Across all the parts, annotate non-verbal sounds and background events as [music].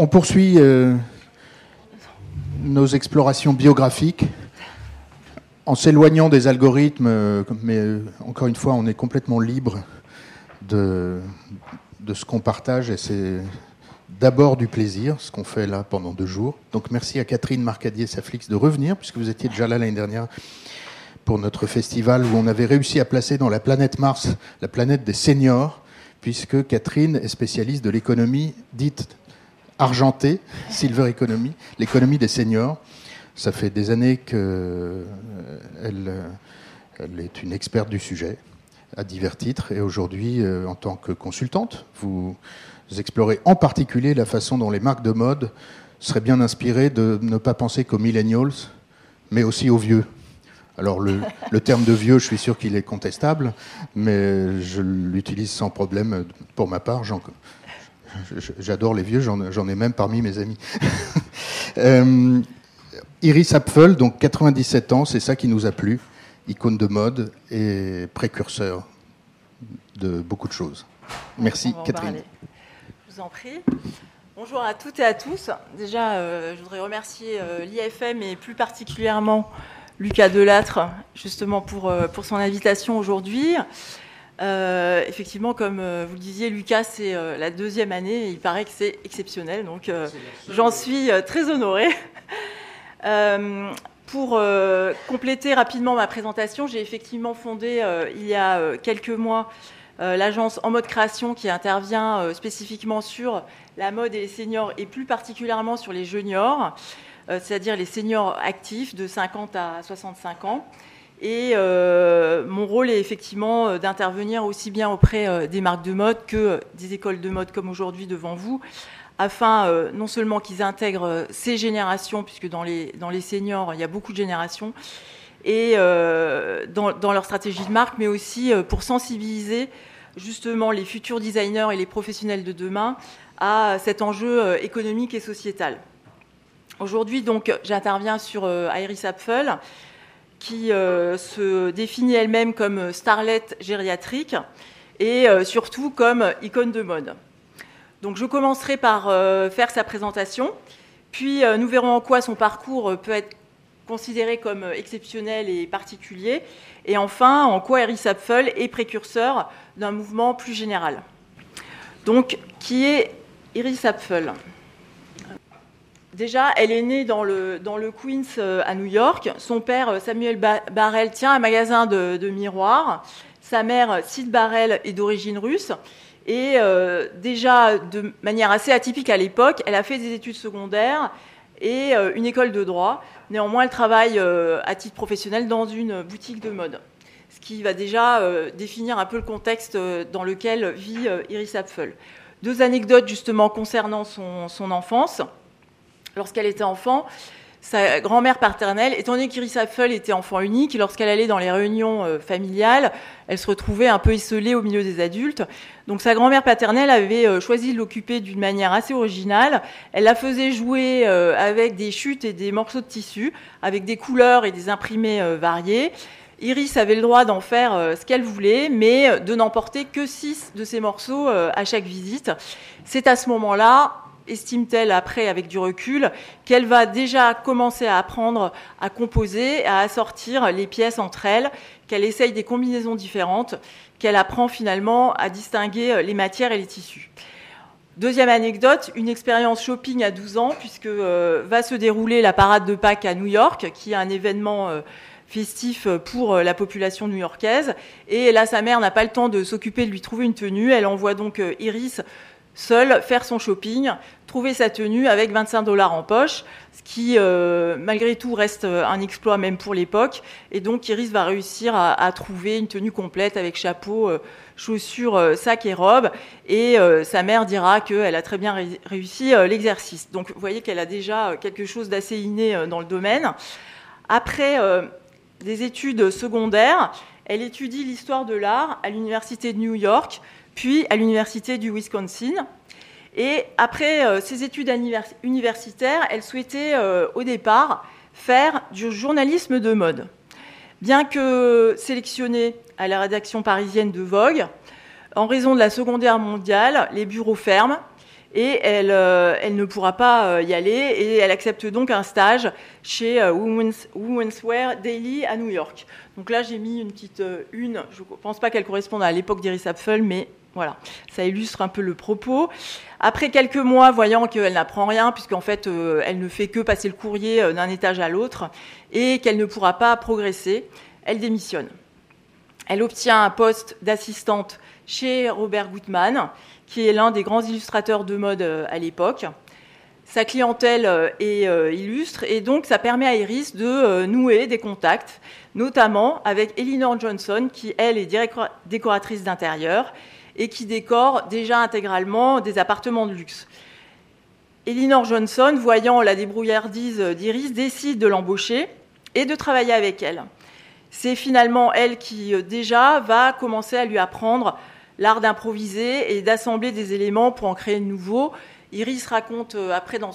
On poursuit euh, nos explorations biographiques en s'éloignant des algorithmes, euh, mais euh, encore une fois, on est complètement libre de, de ce qu'on partage et c'est d'abord du plaisir, ce qu'on fait là pendant deux jours. Donc merci à Catherine Marcadier-Saflix de revenir, puisque vous étiez déjà là l'année dernière pour notre festival où on avait réussi à placer dans la planète Mars la planète des seniors, puisque Catherine est spécialiste de l'économie dite argentée, Silver Economy, l'économie des seniors. Ça fait des années qu'elle euh, elle est une experte du sujet à divers titres et aujourd'hui, euh, en tant que consultante, vous explorez en particulier la façon dont les marques de mode seraient bien inspirées de ne pas penser qu'aux millennials, mais aussi aux vieux. Alors le, [laughs] le, terme de vieux, je suis sûr qu'il est contestable, mais je l'utilise sans problème pour ma part. J'adore les vieux, j'en ai même parmi mes amis. [laughs] euh, Iris Apfel, donc 97 ans, c'est ça qui nous a plu, icône de mode et précurseur de beaucoup de choses. Merci Catherine. Je vous en prie. Bonjour à toutes et à tous. Déjà, euh, je voudrais remercier euh, l'IFM et plus particulièrement Lucas Delattre, justement pour, pour son invitation aujourd'hui. Euh, effectivement, comme euh, vous le disiez, Lucas, c'est euh, la deuxième année et il paraît que c'est exceptionnel. Donc, j'en suis très honorée. [laughs] pour compléter rapidement ma présentation, j'ai effectivement fondé il y a quelques mois l'agence En Mode Création qui intervient spécifiquement sur la mode et les seniors et plus particulièrement sur les juniors, c'est-à-dire les seniors actifs de 50 à 65 ans. Et euh, mon rôle est effectivement euh, d'intervenir aussi bien auprès euh, des marques de mode que des écoles de mode comme aujourd'hui devant vous, afin non seulement qu'ils intègrent ces générations, puisque dans les, dans seniors, il y a beaucoup de générations, et dans, dans, leur stratégie de marque, mais aussi pour sensibiliser justement les futurs designers et les professionnels de demain à cet enjeu économique et sociétal. Aujourd'hui, donc, j'interviens sur Iris Apfel qui euh, se définit elle-même comme starlet gériatrique et euh, surtout comme icône de mode. Donc je commencerai par euh, faire sa présentation, puis nous verrons en quoi son parcours peut être considéré comme exceptionnel et particulier, et enfin en quoi Iris Apfel est précurseur d'un mouvement plus général. Donc, qui est Iris Apfel Déjà, elle est née dans le, dans le Queens euh, à New York. Son père, euh, Samuel Barrel, tient un magasin de, miroirs. Sa mère, Sid Barrel, est d'origine russe. Et euh, déjà, de manière assez atypique à l'époque, elle a fait des études secondaires et une école de droit. Néanmoins, elle travaille à titre professionnel dans une boutique de mode. Ce qui va déjà définir un peu le contexte dans lequel vit Iris Apfel. Deux anecdotes justement concernant son, son enfance lorsqu'elle était enfant, sa grand-mère paternelle, étant donné qu'Iris Apfel était enfant unique, lorsqu'elle allait dans les réunions euh, familiales, elle se retrouvait un peu isolée au milieu des adultes. Donc sa grand-mère paternelle avait euh, choisi de l'occuper d'une manière assez originale. Elle la faisait jouer euh, avec des chutes et des morceaux de tissu, avec des couleurs et des imprimés variés. Iris avait le droit d'en faire ce qu'elle voulait, mais de n'emporter que six de ces morceaux à chaque visite. C'est à ce moment-là, estime-t-elle après avec du recul qu'elle va déjà commencer à apprendre à composer, à assortir les pièces entre elles, qu'elle essaye des combinaisons différentes, qu'elle apprend finalement à distinguer les matières et les tissus. Deuxième anecdote, une expérience shopping à 12 ans, puisque euh, va se dérouler la parade de Pâques à New York, qui est un événement euh, festif pour euh, la population new-yorkaise. Et là, sa mère n'a pas le temps de s'occuper de lui trouver une tenue. Elle envoie donc Iris seule faire son shopping, trouver sa tenue avec 25 dollars en poche, ce qui, euh, malgré tout, reste un exploit même pour l'époque. Et donc, Iris va réussir à, trouver une tenue complète avec chapeau, euh, chaussures, euh, sac et robe. Et sa mère dira qu'elle a très bien réussi l'exercice. Donc, vous voyez qu'elle a déjà quelque chose d'assez inné dans le domaine. Après des études secondaires, elle étudie l'histoire de l'art à l'Université de New York puis à l'université du Wisconsin. Et après euh, ses études universitaires, elle souhaitait euh, au départ faire du journalisme de mode. Bien que sélectionnée à la rédaction parisienne de Vogue, en raison de la Seconde Guerre mondiale, les bureaux ferment et elle, elle ne pourra pas y aller et elle accepte donc un stage chez Women's, Women's, Wear Daily à New York. Donc là j'ai mis une petite une, je ne pense pas qu'elle corresponde à l'époque d'Iris Apfel, mais voilà, ça illustre un peu le propos. Après quelques mois, voyant qu'elle n'apprend rien, puisqu'en fait, elle ne fait que passer le courrier d'un étage à l'autre, et qu'elle ne pourra pas progresser, elle démissionne. Elle obtient un poste d'assistante chez Robert Gutmann, qui est l'un des grands illustrateurs de mode euh, à l'époque. Sa clientèle euh, est euh, illustre et donc ça permet à Iris de nouer des contacts, notamment avec Elinor Johnson, qui elle est décoratrice d'intérieur et qui décore déjà intégralement des appartements de luxe. Elinor Johnson, voyant la débrouillardise d'Iris, décide de l'embaucher et de travailler avec elle. C'est finalement elle qui euh, déjà va commencer à lui apprendre l'art d'improviser et d'assembler des éléments pour en créer de nouveaux. Iris raconte euh, après dans,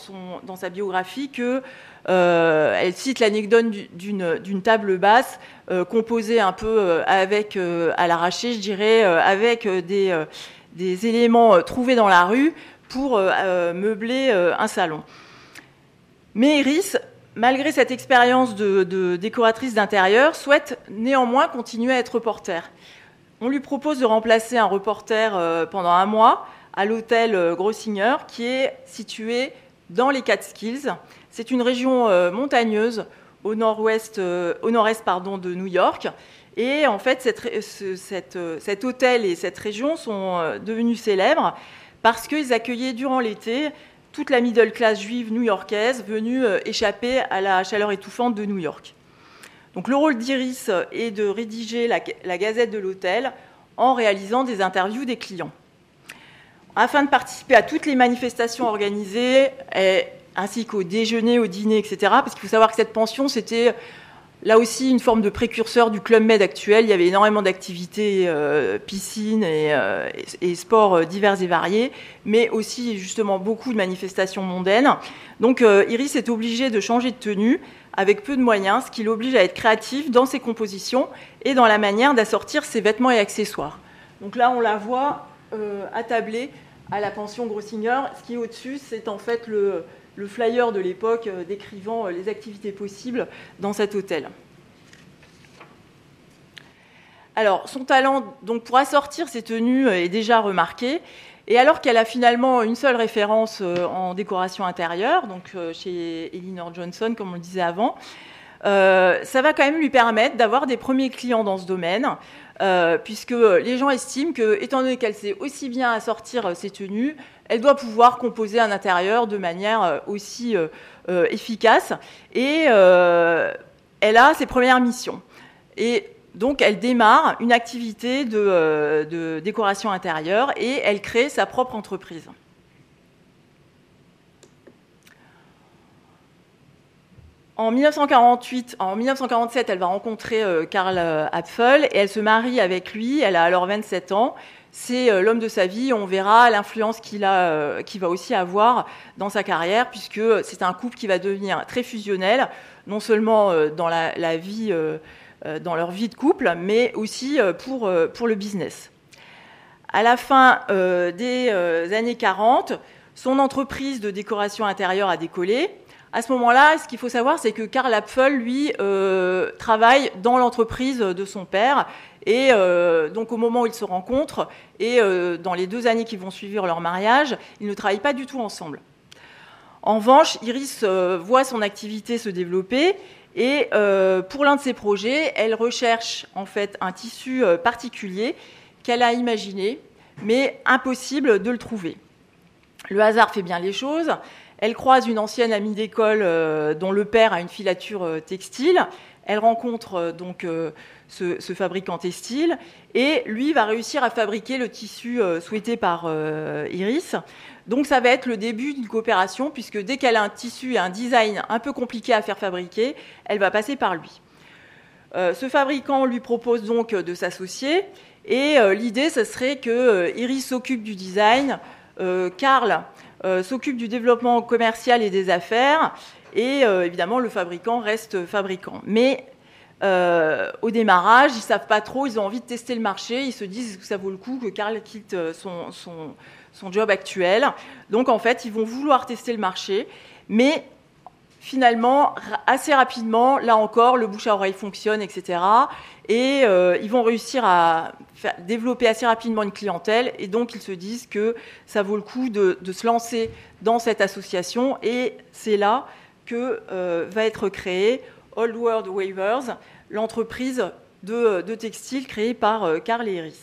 sa biographie que euh, elle cite l'anecdote d'une table basse composée un peu avec à l'arraché, je dirais, avec des, éléments trouvés dans la rue pour meubler un salon. Mais Iris malgré cette expérience de, décoratrice d'intérieur, souhaite néanmoins continuer à être reporter. On lui propose de remplacer un reporter euh, pendant un mois à l'hôtel euh, Grossinger, qui est situé dans les Catskills. C'est une région euh, montagneuse au nord-ouest, au nord-est pardon, de New York. Et en fait, cet hôtel et cette région sont devenus célèbres parce qu'ils accueillaient durant l'été toute la middle class juive new-yorkaise venue euh, échapper à la chaleur étouffante de New York. Donc le rôle d'Iris est de rédiger la, gazette de l'hôtel en réalisant des interviews des clients. Afin de participer à toutes les manifestations organisées, ainsi qu'au déjeuner, au dîner, etc., parce qu'il faut savoir que cette pension, c'était Là aussi, une forme de précurseur du Club Med actuel. Il y avait énormément d'activités, euh, piscines euh, et, sports euh, divers et variés, mais aussi justement beaucoup de manifestations mondaines. Donc Iris est obligée de changer de tenue avec peu de moyens, ce qui l'oblige à être créative dans ses compositions et dans la manière d'assortir ses vêtements et accessoires. Donc là, on la voit attablée à la pension Grossinger. Ce qui est au-dessus, c'est en fait le, le flyer de l'époque euh, décrivant euh, les activités possibles dans cet hôtel. Alors, son talent donc, pour assortir ses tenues euh, est déjà remarqué. Et alors qu'elle a finalement une seule référence en décoration intérieure, donc chez Elinor Johnson, comme on le disait avant, ça va quand même lui permettre d'avoir des premiers clients dans ce domaine, puisque les gens estiment que, étant donné qu'elle sait aussi bien assortir ses tenues, elle doit pouvoir composer un intérieur de manière euh, aussi euh, euh, efficace. Et elle a ses premières missions. Et donc, elle démarre une activité de, décoration intérieure et elle crée sa propre entreprise. En 1948, en 1947, elle va rencontrer Karl Apfel et elle se marie avec lui. Elle a alors 27 ans c'est euh, l'homme de sa vie. On verra l'influence qu'il a, euh, qu'il va aussi avoir dans sa carrière, puisque c'est un couple qui va devenir très fusionnel, non seulement euh, dans la, vie, dans leur vie de couple, mais aussi pour, pour le business. À la fin des années 40, son entreprise de décoration intérieure a décollé. À ce moment-là, ce qu'il faut savoir, c'est que Karl Apfel, lui, travaille dans l'entreprise de son père et euh, donc au moment où ils se rencontrent, et euh, dans les deux années qui vont suivre leur mariage, ils ne travaillent pas du tout ensemble. En revanche, Iris euh, voit son activité se développer et pour l'un de ses projets, elle recherche en fait un tissu particulier qu'elle a imaginé, mais impossible de le trouver. Le hasard fait bien les choses. Elle croise une ancienne amie d'école dont le père a une filature textile. Elle rencontre donc ce, fabricant textile, et lui va réussir à fabriquer le tissu euh, souhaité par euh, Iris. Donc ça va être le début d'une coopération, puisque dès qu'elle a un tissu et un design un peu compliqué à faire fabriquer, elle va passer par lui. Euh, ce fabricant lui propose donc de s'associer, et l'idée, ce serait que Iris s'occupe du design, Karl s'occupe du développement commercial et des affaires, et évidemment le fabricant reste fabricant. Mais euh, au démarrage, ils savent pas trop, ils ont envie de tester le marché, ils se disent que ça vaut le coup que Karl quitte euh, son, son job actuel? Donc en fait, ils vont vouloir tester le marché, mais finalement, assez rapidement, là encore, le bouche à oreille fonctionne, etc. Et euh, ils vont réussir à développer assez rapidement une clientèle. Et donc, ils se disent que ça vaut le coup de, se lancer dans cette association. Et c'est là que va être créée Old World Waivers, l'entreprise de, de, textile créée par euh, Carl Harris.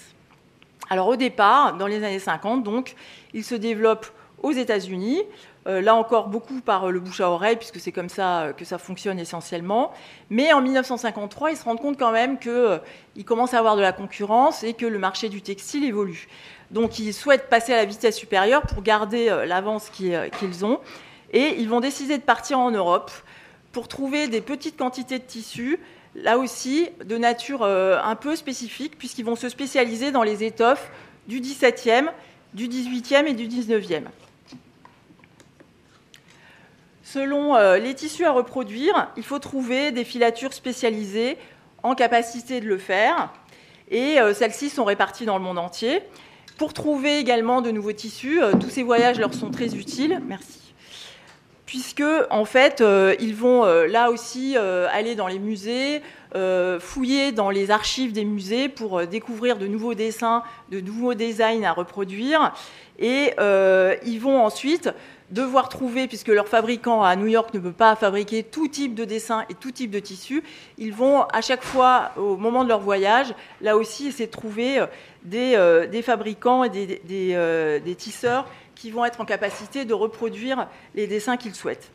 Alors, au départ, dans les années 50, donc, il se développe aux États-Unis. Euh, là encore, beaucoup par euh, le bouche à oreille, puisque c'est comme ça euh, que ça fonctionne essentiellement. Mais en 1953, ils se rendent compte quand même qu'ils commencent à avoir de la concurrence et que le marché du textile évolue. Donc ils souhaitent passer à la vitesse supérieure pour garder l'avance qu'ils ont. Et ils vont décider de partir en Europe pour trouver des petites quantités de tissus, là aussi de nature un peu spécifique, puisqu'ils vont se spécialiser dans les étoffes du 17e, du 18e et du 19e. Selon euh, les tissus à reproduire, il faut trouver des filatures spécialisées en capacité de le faire. Et euh, celles-ci sont réparties dans le monde entier. Pour trouver également de nouveaux tissus, euh, tous ces voyages leur sont très utiles. Merci. Puisque, en fait, ils vont là aussi aller dans les musées, fouiller dans les archives des musées pour découvrir de nouveaux dessins, de nouveaux designs à reproduire. Et ils vont ensuite devoir trouver, puisque leur fabricant à New York ne peut pas fabriquer tout type de dessin et tout type de tissu, ils vont à chaque fois, au moment de leur voyage, là aussi essayer de trouver euh, euh, des, fabricants et euh, des, tisseurs qui vont être en capacité de reproduire les dessins qu'ils souhaitent.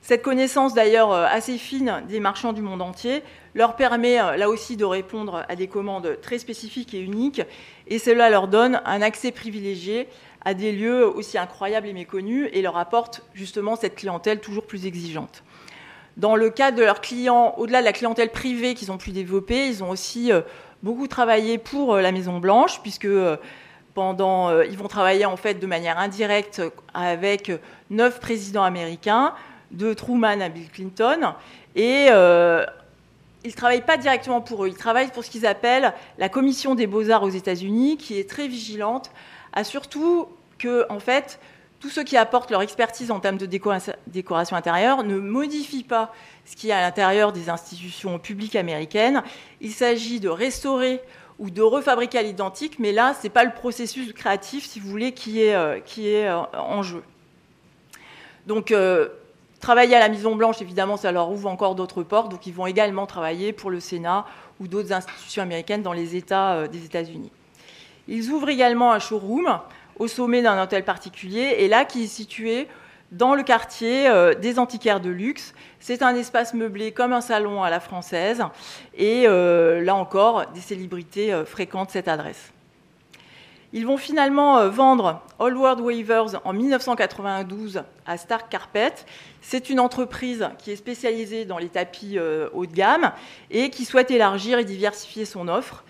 Cette connaissance d'ailleurs assez fine des marchands du monde entier leur permet là aussi de répondre à des commandes très spécifiques et uniques, et cela leur donne un accès privilégié à des lieux aussi incroyables et méconnus et leur apporte justement cette clientèle toujours plus exigeante. Dans le cas de leurs clients, au-delà de la clientèle privée qu'ils ont pu développer, ils ont aussi euh, beaucoup travaillé pour euh, la Maison Blanche, puisque euh, pendant, ils vont travailler en fait de manière indirecte avec neuf présidents américains, de Truman à Bill Clinton, et ils ne travaillent pas directement pour eux, ils travaillent pour ce qu'ils appellent la Commission des beaux-arts aux États-Unis, qui est très vigilante a surtout que, en fait, tous ceux qui apportent leur expertise en termes de décoration, intérieure ne modifient pas ce qui est à l'intérieur des institutions publiques américaines. Il s'agit de restaurer ou de refabriquer à l'identique, mais là, ce n'est pas le processus créatif, si vous voulez, qui est, euh, euh, en jeu. Donc, euh, travailler à la Maison Blanche, évidemment, ça leur ouvre encore d'autres portes. Donc, ils vont également travailler pour le Sénat ou d'autres institutions américaines dans les États des États-Unis. Ils ouvrent également un showroom au sommet d'un hôtel particulier, et là, qui est situé dans le quartier euh, des antiquaires de luxe. C'est un espace meublé comme un salon à la française, et euh, là encore, des célébrités euh, fréquentent cette adresse. Ils vont finalement vendre All World Waivers en 1992 à Stark Carpet. C'est une entreprise qui est spécialisée dans les tapis haut de gamme et qui souhaite élargir et diversifier son offre.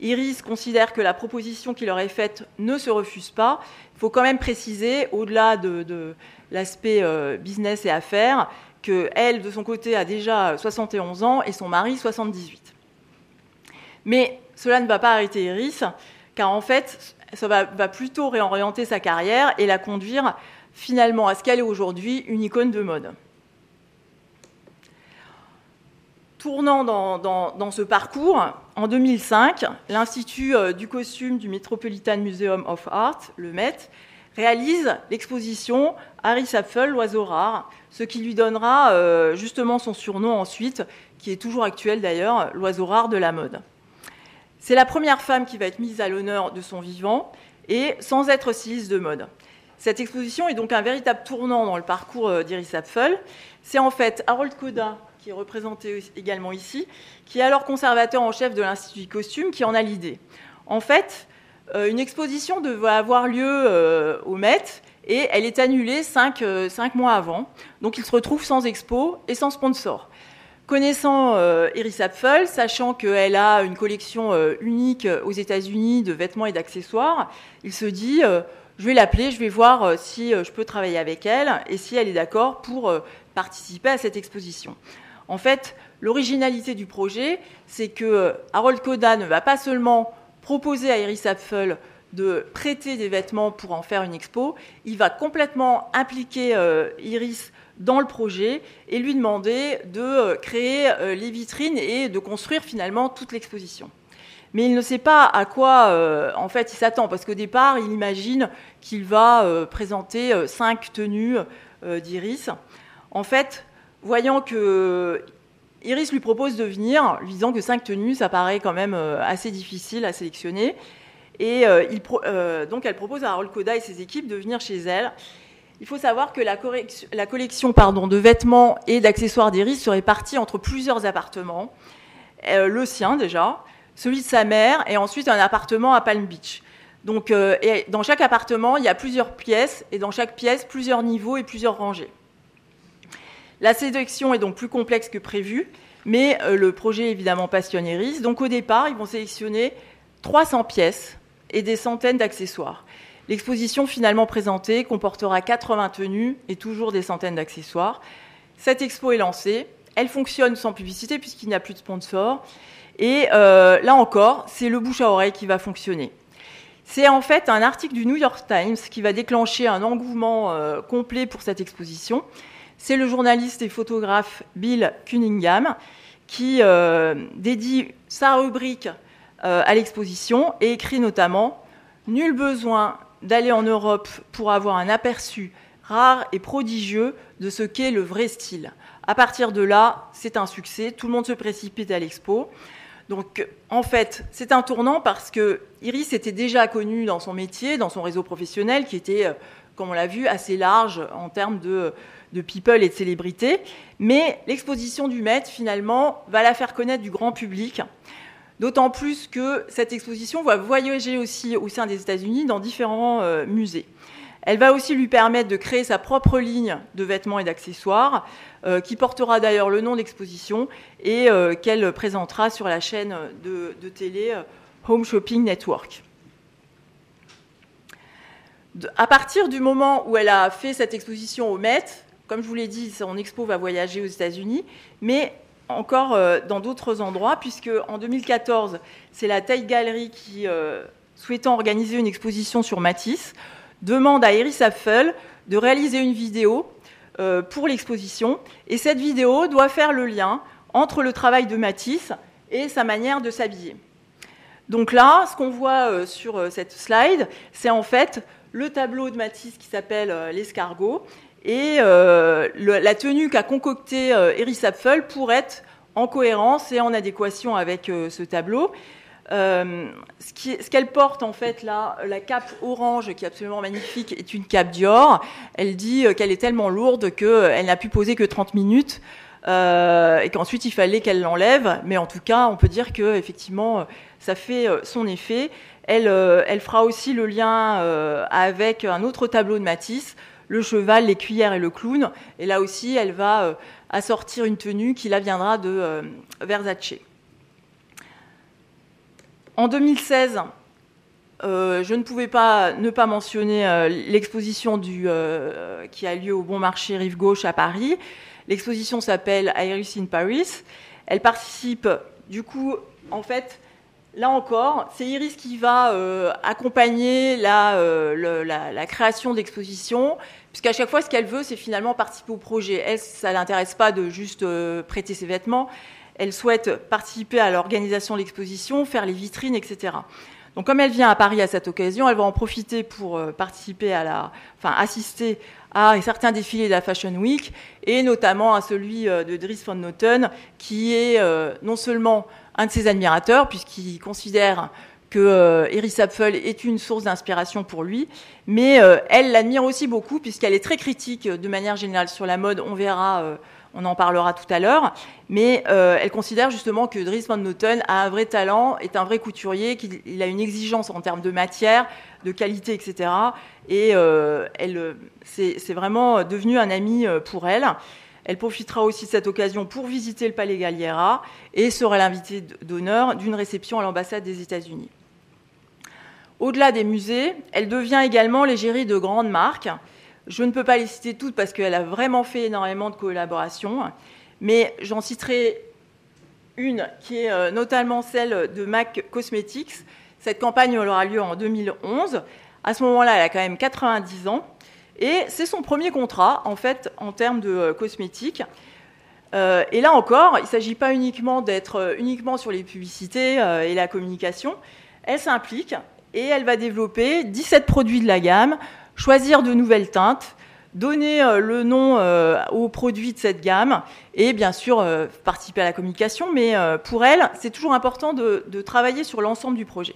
Iris considère que la proposition qui leur est faite ne se refuse pas. Il faut quand même préciser, au-delà de, l'aspect euh, business et affaires, qu'elle, de son côté, a déjà 71 ans et son mari 78. Mais cela ne va pas arrêter Iris, car en fait, ça va, va plutôt réorienter sa carrière et la conduire finalement à ce qu'elle est aujourd'hui, une icône de mode. Tournant dans, ce parcours, en 2005, l'Institut euh, du costume du Metropolitan Museum of Art, le Met, réalise l'exposition Harry Apfel, l'oiseau rare, ce qui lui donnera euh, justement son surnom ensuite, qui est toujours actuel d'ailleurs, l'oiseau rare de la mode. C'est la première femme qui va être mise à l'honneur de son vivant et sans être styliste de mode. Cette exposition est donc un véritable tournant dans le parcours euh, d'Iris Apfel. C'est en fait Harold Codin qui est représenté également ici, qui est alors conservateur en chef de l'Institut du costume, qui en a l'idée. En fait, euh, une exposition devait avoir lieu euh, au Met et elle est annulée euh, cinq, mois avant. Donc il se retrouve sans expo et sans sponsor. Connaissant Iris Apfel, sachant qu'elle a une collection unique aux États-Unis de vêtements et d'accessoires, il se dit je vais l'appeler, je vais voir si je peux travailler avec elle et si elle est d'accord pour participer à cette exposition. En fait, l'originalité du projet, c'est que Harold Koda ne va pas seulement proposer à Iris Apfel de prêter des vêtements pour en faire une expo, il va complètement impliquer Iris dans le projet et lui demander de créer les vitrines et de construire finalement toute l'exposition mais il ne sait pas à quoi euh, en fait il s'attend parce qu'au départ il imagine qu'il va euh, présenter euh, cinq tenues d'Iris. En fait, voyant que Iris lui propose de venir, lui disant que cinq tenues ça paraît quand même assez difficile à sélectionner, et donc elle propose à Harold Koda et ses équipes de venir chez elle. Il faut savoir que la, collection pardon, de vêtements et d'accessoires d'Iris serait partie entre plusieurs appartements. le sien déjà, celui de sa mère, et ensuite un appartement à Palm Beach. Donc, euh, dans chaque appartement, il y a plusieurs pièces, et dans chaque pièce, plusieurs niveaux et plusieurs rangées. La sélection est donc plus complexe que prévu, mais euh, le projet évidemment passionne. Donc au départ, ils vont sélectionner 300 pièces et des centaines d'accessoires. L'exposition finalement présentée comportera 80 tenues et toujours des centaines d'accessoires. Cette expo est lancée. Elle fonctionne sans publicité puisqu'il n'y a plus de sponsors. Et euh, là encore, c'est le bouche à oreille qui va fonctionner. C'est en fait un article du New York Times qui va déclencher un engouement euh, complet pour cette exposition. C'est le journaliste et photographe Bill Cunningham qui euh, dédie sa rubrique à l'exposition et écrit notamment Nul besoin d'aller en Europe pour avoir un aperçu rare et prodigieux de ce qu'est le vrai style. À partir de là, c'est un succès, tout le monde se précipite à l'expo. Donc, en fait, c'est un tournant parce que Iris était déjà connue dans son métier, dans son réseau professionnel, qui était, euh, comme on l'a vu, assez large en termes de, people et de célébrités. Mais l'exposition du Met, finalement, va la faire connaître du grand public. D'autant plus que cette exposition va voyager aussi au sein des États-Unis dans différents euh, musées. Elle va aussi lui permettre de créer sa propre ligne de vêtements et d'accessoires, euh, qui portera d'ailleurs le nom d'exposition et euh, qu'elle présentera sur la chaîne de, télé Home Shopping Network. à partir du moment où elle a fait cette exposition au Met, comme je vous l'ai dit, son expo va voyager aux États-Unis, mais encore dans d'autres endroits, puisque en 2014, c'est la Tate Gallery qui, souhaitant organiser une exposition sur Matisse, demande à Iris Apfel de réaliser une vidéo euh, pour l'exposition. Et cette vidéo doit faire le lien entre le travail de Matisse et sa manière de s'habiller. Donc là, ce qu'on voit euh, sur euh, cette slide, c'est en fait le tableau de Matisse qui s'appelle l'escargot et la tenue qu'a concoctée Iris Apfel pour être en cohérence et en adéquation avec ce tableau. Euh, ce qu'elle porte en fait là, la cape orange qui est absolument magnifique, est une cape Dior. Elle dit euh, qu'elle est tellement lourde qu'elle euh, n'a pu poser que 30 minutes et qu'ensuite il fallait qu'elle l'enlève. Mais en tout cas, on peut dire que effectivement, ça fait son effet. Elle fera aussi le lien avec un autre tableau de Matisse, le cheval, les cuillères et le clown. Et là aussi, elle va assortir une tenue qui la viendra de Versace. En 2016, euh, je ne pouvais pas ne pas mentionner euh, l'exposition euh, qui a lieu au Bon Marché Rive Gauche à Paris. L'exposition s'appelle Iris in Paris. Elle participe, du coup, en fait, là encore, c'est Iris qui va accompagner la, la création d'expositions, puisqu'à chaque fois, ce qu'elle veut, c'est finalement participer au projet. Elle, ça l'intéresse pas de juste prêter ses vêtements elle souhaite participer à l'organisation de l'exposition, faire les vitrines, etc. Donc, comme elle vient à Paris à cette occasion, elle va en profiter pour euh, participer à la, enfin, assister à certains défilés de la Fashion Week et notamment à celui euh, de Dries van Noten, qui est euh, non seulement un de ses admirateurs, puisqu'il considère que Iris Apfel est une source d'inspiration pour lui, mais elle l'admire aussi beaucoup puisqu'elle est très critique de manière générale sur la mode. On verra on en parlera tout à l'heure, mais euh, elle considère justement que Dries Van Noten a un vrai talent, est un vrai couturier, qu'il a une exigence en termes de matière, de qualité, etc. Et euh, elle, c'est vraiment devenu un ami euh, pour elle. Elle profitera aussi de cette occasion pour visiter le Palais Galliera et sera l'invitée d'honneur d'une réception à l'ambassade des États-Unis. Au-delà des musées, elle devient également l'égérie de grandes marques je ne peux pas les citer toutes parce qu'elle a vraiment fait énormément de collaborations, mais j'en citerai une qui est euh, notamment celle de MAC Cosmetics. Cette campagne aura lieu en 2011. À ce moment-là, elle a quand même 90 ans. Et c'est son premier contrat, en fait, en termes de cosmétiques. et là encore, il ne s'agit pas uniquement d'être uniquement sur les publicités et la communication. Elle s'implique et elle va développer 17 produits de la gamme, choisir de nouvelles teintes, donner euh, le nom euh, aux produits de cette gamme et bien sûr euh, participer à la communication. Mais pour elle, c'est toujours important de, travailler sur l'ensemble du projet.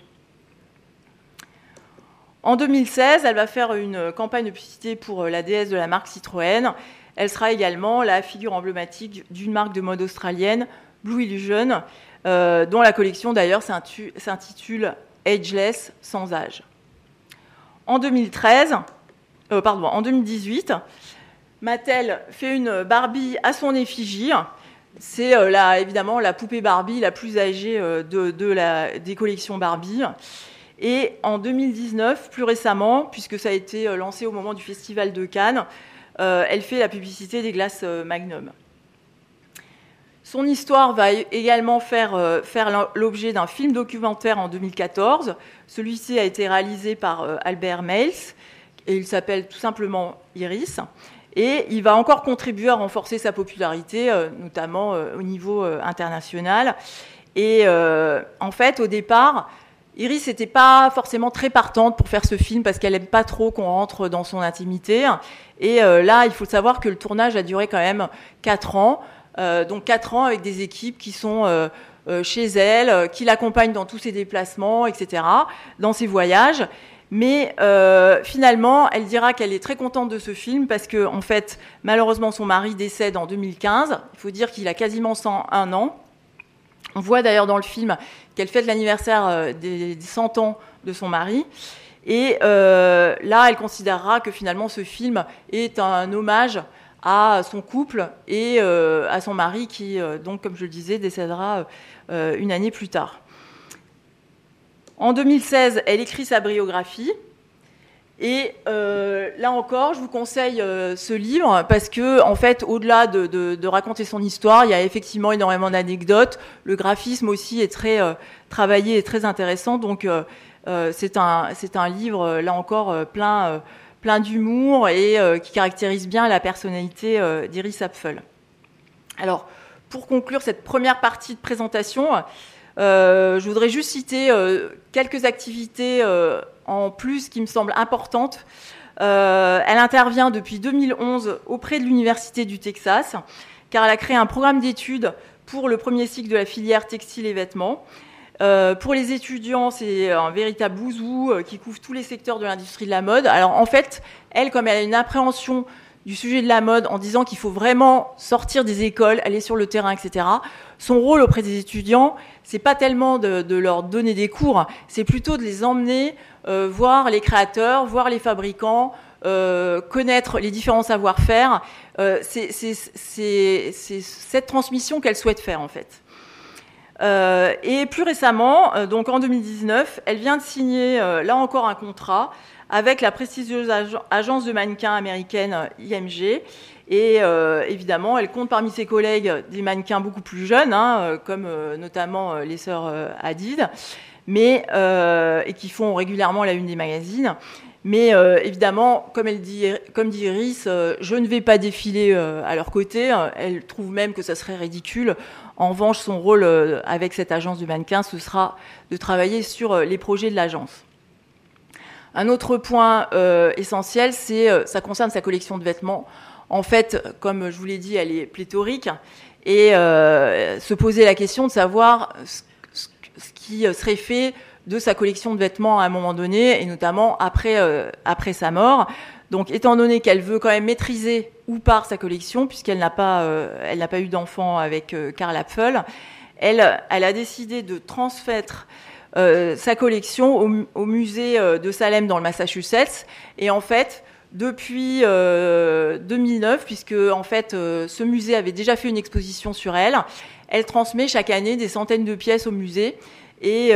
En 2016, elle va faire une campagne de publicité pour la déesse de la marque Citroën. Elle sera également la figure emblématique d'une marque de mode australienne, Blue Illusion, dont la collection d'ailleurs s'intitule Ageless, sans âge. En 2013, euh, pardon, en 2018, Mattel fait une Barbie à son effigie. C'est euh, évidemment la poupée Barbie la plus âgée euh, des collections Barbie. Et en 2019, plus récemment, puisque ça a été lancé au moment du Festival de Cannes, elle fait la publicité des glaces Magnum. Son histoire va également faire, faire l'objet d'un film documentaire en 2014. Celui-ci a été réalisé par Albert Mails et il s'appelle tout simplement Iris. Et il va encore contribuer à renforcer sa popularité, euh, notamment euh, au niveau euh, international. Et en fait, au départ, Iris n'était pas forcément très partante pour faire ce film parce qu'elle n'aime pas trop qu'on rentre dans son intimité. Et là, il faut savoir que le tournage a duré quand même 4 ans. Donc 4 ans avec des équipes qui sont chez elle, qui l'accompagnent dans tous ses déplacements, etc., dans ses voyages. Mais euh, finalement, elle dira qu'elle est très contente de ce film parce que, en fait, malheureusement, son mari décède en 2015. Il faut dire qu'il a quasiment 101 ans. On voit d'ailleurs dans le film qu'elle fête l'anniversaire euh, des 100 ans de son mari. Et euh, là, elle considérera que finalement ce film est un hommage à son couple et à son mari qui, donc, comme je le disais, décédera une année plus tard. En 2016, elle écrit sa biographie. Et euh, là encore, je vous conseille euh, ce livre parce que, en fait, au-delà de, raconter son histoire, il y a effectivement énormément d'anecdotes. Le graphisme aussi est très euh, travaillé et très intéressant. Donc, c'est un, un, livre, là encore, plein, plein d'humour et qui caractérise bien la personnalité d'Iris Apfel. Alors, pour conclure cette première partie de présentation, euh, je voudrais juste citer euh, quelques activités euh, en plus qui me semblent importantes. elle intervient depuis 2011 auprès de l'Université du Texas, car elle a créé un programme d'études pour le premier cycle de la filière textile et vêtements. Pour les étudiants, c'est un véritable bouzou qui couvre tous les secteurs de l'industrie de la mode. Alors en fait, elle, comme elle a une appréhension du sujet de la mode en disant qu'il faut vraiment sortir des écoles, aller sur le terrain, etc. Son rôle auprès des étudiants, c'est pas tellement de, leur donner des cours, c'est plutôt de les emmener euh, voir les créateurs, voir les fabricants, euh, connaître les différents savoir-faire. Euh, c'est cette transmission qu'elle souhaite faire en fait. Et plus récemment, donc en 2019, elle vient de signer là encore un contrat avec la prestigieuse agence de mannequins américaine IMG. Et euh, évidemment, elle compte parmi ses collègues des mannequins beaucoup plus jeunes, hein, euh, comme euh, notamment les sœurs Hadid, mais, et qui font régulièrement la une des magazines. Mais évidemment, comme, dit, comme dit Iris, je ne vais pas défiler à leur côté. Elle trouve même que ça serait ridicule. En revanche, son rôle avec cette agence de mannequins, ce sera de travailler sur les projets de l'agence. Un autre point euh, essentiel, c'est euh, ça concerne sa collection de vêtements. En fait, comme je vous l'ai dit, elle est pléthorique et euh, se poser la question de savoir ce, qui serait fait de sa collection de vêtements à un moment donné, et notamment après sa mort. Donc, étant donné qu'elle veut quand même maîtriser ou par sa collection, puisqu'elle n'a pas, pas eu d'enfant avec Karl Apfel, elle, a décidé de transmettre euh, sa collection au, musée euh, de Salem dans le Massachusetts. Et en fait, depuis 2009, euh, puisque en fait ce musée avait déjà fait une exposition sur elle, elle transmet chaque année des centaines de pièces au musée. Et,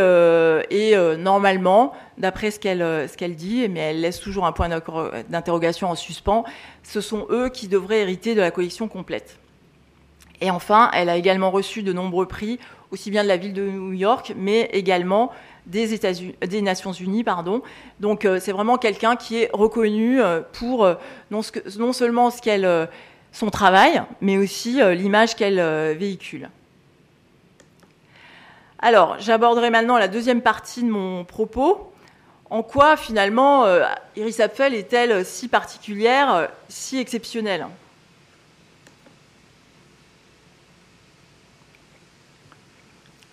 normalement, d'après ce qu'elle dit, mais elle laisse toujours un point d'interrogation en suspens, ce sont eux qui devraient hériter de la collection complète. Et enfin, elle a également reçu de nombreux prix aussi bien de la ville de New York, mais également des, États des Nations Unies. Pardon. Donc c'est vraiment quelqu'un qui est reconnu pour non, seulement son travail, mais aussi l'image qu'elle véhicule. Alors, j'aborderai maintenant la deuxième partie de mon propos. En quoi, finalement, Iris Apfel est-elle si particulière, si exceptionnelle?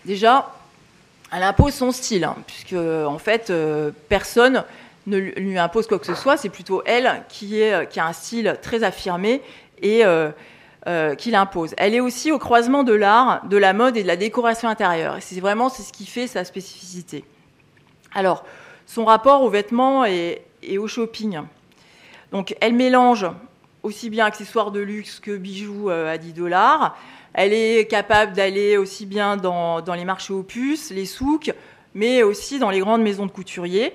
Déjà, elle impose son style, hein, puisque en fait, euh, personne ne lui impose quoi que ce soit. C'est plutôt elle qui, a un style très affirmé et euh, euh, qui l'impose. Elle est aussi au croisement de l'art, de la mode et de la décoration intérieure. C'est vraiment c'est ce qui fait sa spécificité. Alors, son rapport aux vêtements et, au shopping. Donc, elle mélange aussi bien accessoires de luxe que bijoux à 10 dollars. Elle est capable d'aller aussi bien dans, les marchés aux puces, les souks, mais aussi dans les grandes maisons de couturiers.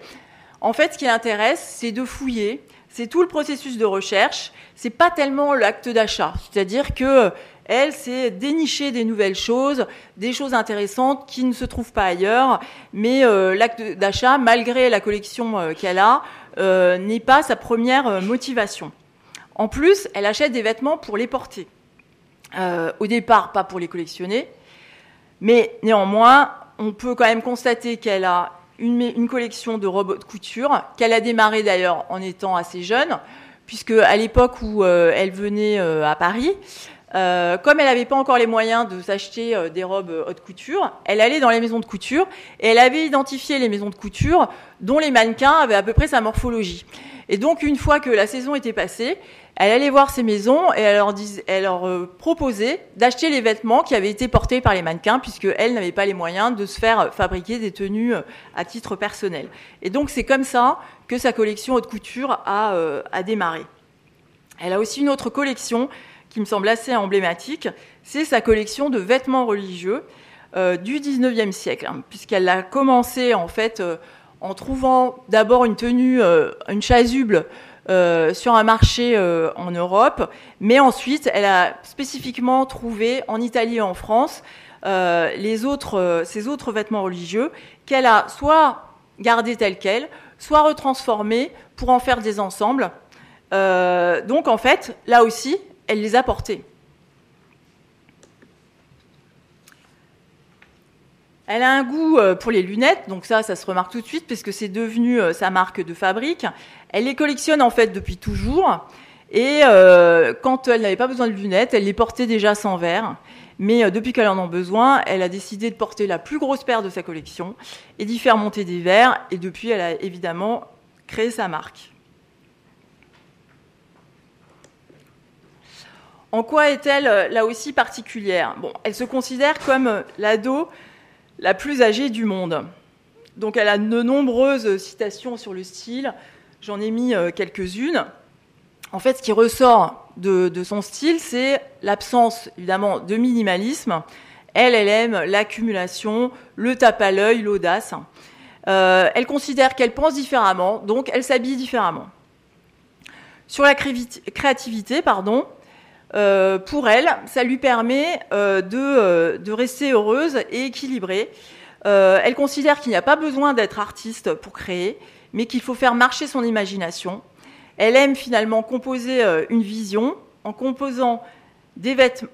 En fait, ce qui l'intéresse, c'est de fouiller, c'est tout le processus de recherche, c'est pas tellement l'acte d'achat. C'est-à-dire que elle, c'est dénicher des nouvelles choses, des choses intéressantes qui ne se trouvent pas ailleurs, mais euh, l'acte d'achat, malgré la collection euh, qu'elle a, euh, n'est pas sa première motivation. En plus, elle achète des vêtements pour les porter. Au départ, pas pour les collectionner, mais néanmoins, on peut quand même constater qu'elle a une, collection de robes de couture, qu'elle a démarré d'ailleurs en étant assez jeune, puisque à l'époque où euh, elle venait euh, à Paris, comme elle n'avait pas encore les moyens de s'acheter des robes haute couture, elle allait dans les maisons de couture et elle avait identifié les maisons de couture dont les mannequins avaient à peu près sa morphologie. Et donc, une fois que la saison était passée, elle allait voir ces maisons et elle leur, euh, proposait d'acheter les vêtements qui avaient été portés par les mannequins, puisque elle n'avait pas les moyens de se faire fabriquer des tenues euh, à titre personnel. Et donc c'est comme ça que sa collection haute couture a, euh, a, démarré. Elle a aussi une autre collection qui me semble assez emblématique, c'est sa collection de vêtements religieux du 19e siècle, hein, puisqu'elle a commencé en fait en trouvant d'abord une tenue, une chasuble euh, sur un marché euh, en Europe, mais ensuite elle a spécifiquement trouvé en Italie et en France euh, les autres, ces autres vêtements religieux qu'elle a soit gardés tels quels, soit retransformés pour en faire des ensembles. donc en fait, là aussi, elle les a portés. Elle a un goût euh, pour les lunettes, donc ça, ça se remarque tout de suite parce que c'est devenu euh, sa marque de fabrique. Elle les collectionne en fait depuis toujours. Et euh, quand elle n'avait pas besoin de lunettes, elle les portait déjà sans verre. Mais depuis qu'elle en a besoin, elle a décidé de porter la plus grosse paire de sa collection et d'y faire monter des verres. Et depuis, elle a évidemment créé sa marque. En quoi est-elle là aussi particulière? Elle se considère comme l'ado la plus âgée du monde. Donc elle a de nombreuses citations sur le style, j'en ai mis euh, quelques-unes. En fait, ce qui ressort de, son style, c'est l'absence, évidemment, de minimalisme. Elle, elle aime l'accumulation, le tape à l'œil, l'audace. Euh, elle considère qu'elle pense différemment, donc elle s'habille différemment. Sur la créativité, pardon, euh, pour elle, ça lui permet euh, euh, de, rester heureuse et équilibrée. elle considère qu'il n'y a pas besoin d'être artiste pour créer, mais qu'il faut faire marcher son imagination. Elle aime finalement composer une vision en composant,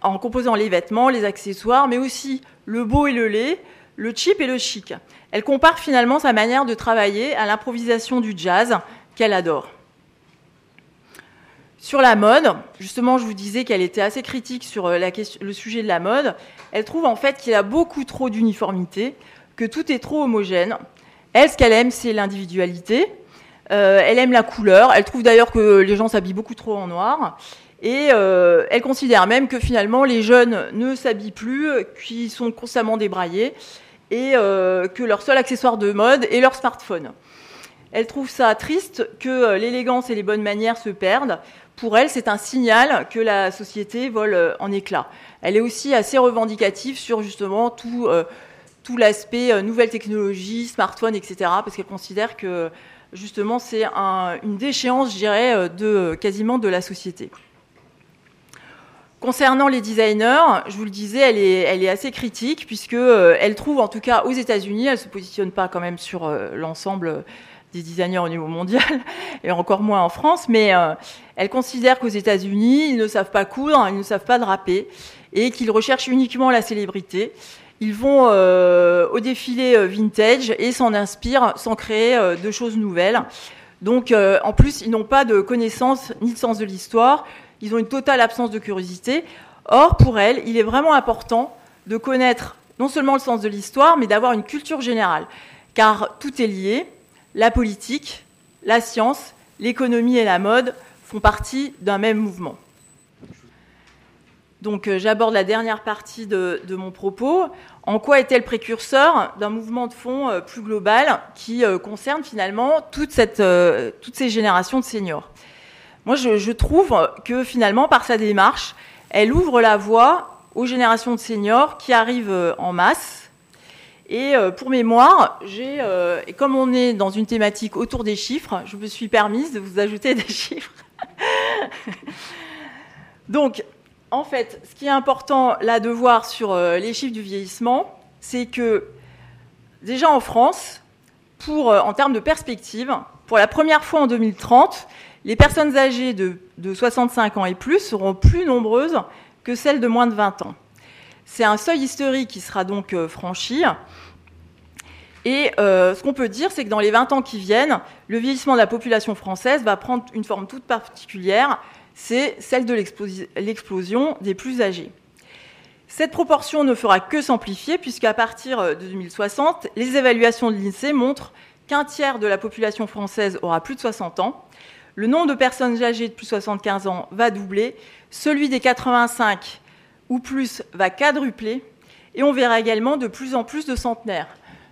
en composant les vêtements, les accessoires, mais aussi le beau et le laid, le cheap et le chic. Elle compare finalement sa manière de travailler à l'improvisation du jazz qu'elle adore. Sur la mode, justement, je vous disais qu'elle était assez critique sur euh, le sujet de la mode. Elle trouve en fait qu'il y a beaucoup trop d'uniformité, que tout est trop homogène. Elle, ce qu'elle aime, c'est l'individualité. Euh, elle aime la couleur. Elle trouve d'ailleurs que les gens s'habillent beaucoup trop en noir. Et euh, elle considère même que finalement les jeunes ne s'habillent plus, qu'ils sont constamment débraillés, et que leur seul accessoire de mode est leur smartphone. Elle trouve ça triste que l'élégance et les bonnes manières se perdent, pour elle, c'est un signal que la société vole euh, en éclats. Elle est aussi assez revendicative sur justement tout, euh, tout l'aspect euh, nouvelles technologies, smartphones, etc., parce qu'elle considère que justement c'est une déchéance, je dirais, de, quasiment de la société. Concernant les designers, je vous le disais, elle est, elle est assez critique puisque euh, elle trouve, en tout cas aux États-Unis, elle se positionne pas quand même sur euh, l'ensemble des designers au niveau mondial [laughs] et encore moins en France, mais euh, elle considère qu'aux États-Unis, ils ne savent pas coudre, ils ne savent pas draper et qu'ils recherchent uniquement la célébrité. Ils vont au défilé vintage et s'en inspirent sans créer de choses nouvelles. Donc, en plus, ils n'ont pas de connaissance ni de sens de l'histoire ils ont une totale absence de curiosité. Or, pour elles, il est vraiment important de connaître non seulement le sens de l'histoire, mais d'avoir une culture générale. Car tout est lié. La politique, la science, l'économie et la mode font partie d'un même mouvement. Donc euh, j'aborde la dernière partie de, mon propos. En quoi est-elle précurseur d'un mouvement de fond euh, plus global qui euh, concerne finalement toutes ces générations de seniors? Moi, je, trouve que finalement, par sa démarche, elle ouvre la voie aux générations de seniors qui arrivent en masse. Et euh, pour mémoire, euh, comme on est dans une thématique autour des chiffres, je me suis permise de vous ajouter [laughs] des chiffres. Donc, en fait, ce qui est important là de voir sur les chiffres du vieillissement, c'est que déjà en France, en termes de perspective, pour la première fois en 2030, les personnes âgées de, 65 ans et plus seront plus nombreuses que celles de moins de 20 ans. C'est un seuil historique qui sera donc euh, franchi. Et euh, ce qu'on peut dire, c'est que dans les 20 ans qui viennent, le vieillissement de la population française va prendre une forme toute particulière, c'est celle de l'explosion des plus âgés. Cette proportion ne fera que s'amplifier, puisqu'à partir euh, de 2060, les évaluations de l'INSEE montrent qu'un tiers de la population française aura plus de 60 ans, le nombre de personnes âgées de plus de 75 ans va doubler, celui des 85 ou plus va quadrupler, et on verra également de plus en plus de centenaires.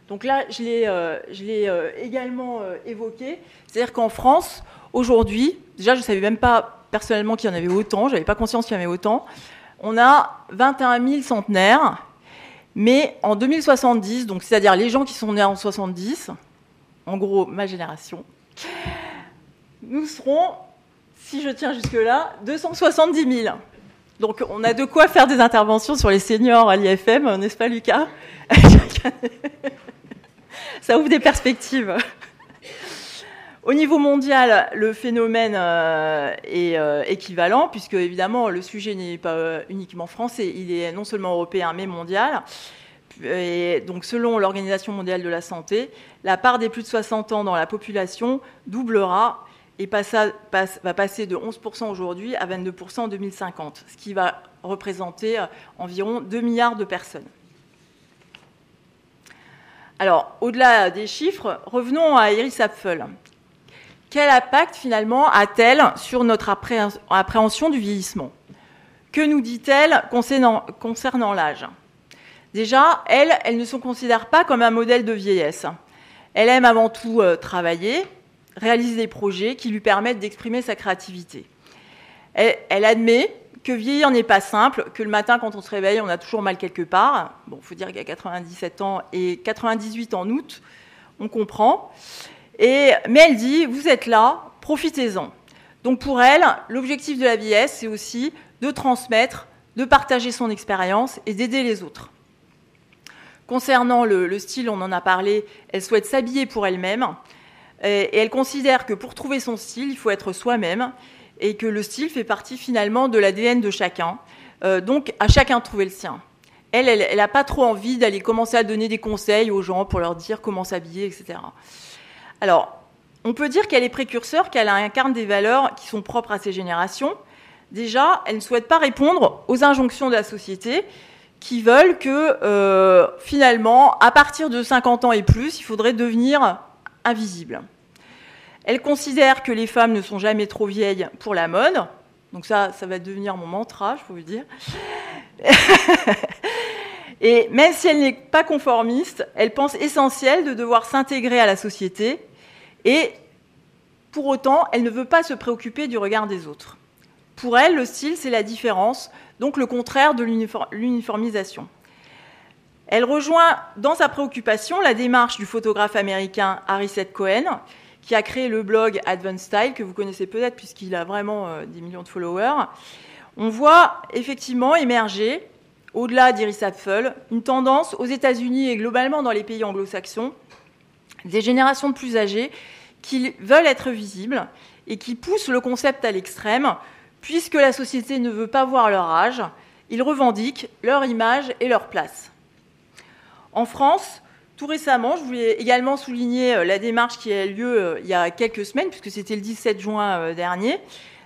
Donc là, je l'ai, euh, euh, également euh, évoqué, c'est-à-dire qu'en France, aujourd'hui, déjà je ne savais même pas personnellement qu'il y en avait autant, je n'avais pas conscience qu'il y en avait autant, on a 21 000 centenaires, mais en 2070, donc c'est-à-dire les gens qui sont nés en 70, en gros ma génération, nous serons, si je tiens jusque-là, 270 000. Donc on a de quoi faire des interventions sur les seniors à l'IFM, n'est-ce pas Lucas? [laughs] Ça ouvre des perspectives. Au niveau mondial, le phénomène euh, est euh, équivalent, puisque évidemment le sujet n'est pas euh, uniquement français, il est non seulement européen mais mondial. Et donc selon l'Organisation mondiale de la santé, la part des plus de 60 ans dans la population doublera et va passer de 11% aujourd'hui à 22% en 2050, ce qui va représenter euh, environ 2 milliards de personnes. Alors, au-delà des chiffres, revenons à Iris Apfel. Quel impact finalement a-t-elle sur notre appréhension du vieillissement? Que nous dit-elle concernant, concernant l'âge? Déjà, elle, elle ne se considère pas comme un modèle de vieillesse. Elle aime avant tout euh, travailler, réaliser des projets qui lui permettent d'exprimer sa créativité. Elle, admet que vieillir n'est pas simple, que le matin, quand on se réveille, on a toujours mal quelque part. Bon, il faut dire a 97 ans et 98 en août, on comprend. Mais elle dit, vous êtes là, profitez-en. Donc pour elle, l'objectif de la vieillesse, c'est aussi de transmettre, de partager son expérience et d'aider les autres. Concernant le, style, on en a parlé, elle souhaite s'habiller pour elle-même. Et, elle considère que pour trouver son style, il faut être soi-même et que le style fait partie finalement de l'ADN de chacun. Euh, donc à chacun de trouver le sien. Elle, elle n'a pas trop envie d'aller commencer à donner des conseils aux gens pour leur dire comment s'habiller, etc. Alors, on peut dire qu'elle est précurseur, qu'elle incarne des valeurs qui sont propres à ces générations. Déjà, elle ne souhaite pas répondre aux injonctions de la société qui veulent que euh, finalement, à partir de 50 ans et plus, il faudrait devenir invisible. Elle considère que les femmes ne sont jamais trop vieilles pour la mode. Donc ça, ça va devenir mon mantra, je peux vous dire. [laughs] Et même si elle n'est pas conformiste, elle pense essentiel de devoir s'intégrer à la société et pour autant, elle ne veut pas se préoccuper du regard des autres. Pour elle, le style, c'est la différence, donc le contraire de l'uniformisation. Elle rejoint dans sa préoccupation la démarche du photographe américain Harry Cohen, qui a créé le blog Advanced Style, que vous connaissez peut-être puisqu'il a vraiment euh, des millions de followers. on voit effectivement émerger, au-delà d'Iris Apfel, une tendance aux États-Unis et globalement dans les pays anglo-saxons, des générations de plus âgées qui veulent être visibles et qui poussent le concept à l'extrême, puisque la société ne veut pas voir leur âge, ils revendiquent leur image et leur place. En France, tout récemment, je voulais également souligner euh, la démarche qui a eu lieu euh, il y a quelques semaines, puisque c'était le 17 juin euh, dernier.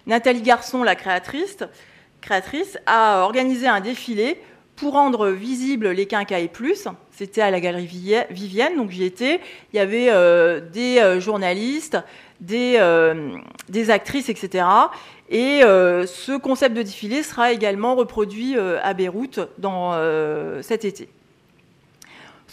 Nathalie Garçon, la créatrice, a organisé un défilé pour rendre visibles les quincailles plus. C'était à la galerie Vivienne, donc j'y étais. Il y avait des journalistes, des, des, actrices, etc. Et ce concept de défilé sera également reproduit à Beyrouth dans cet été.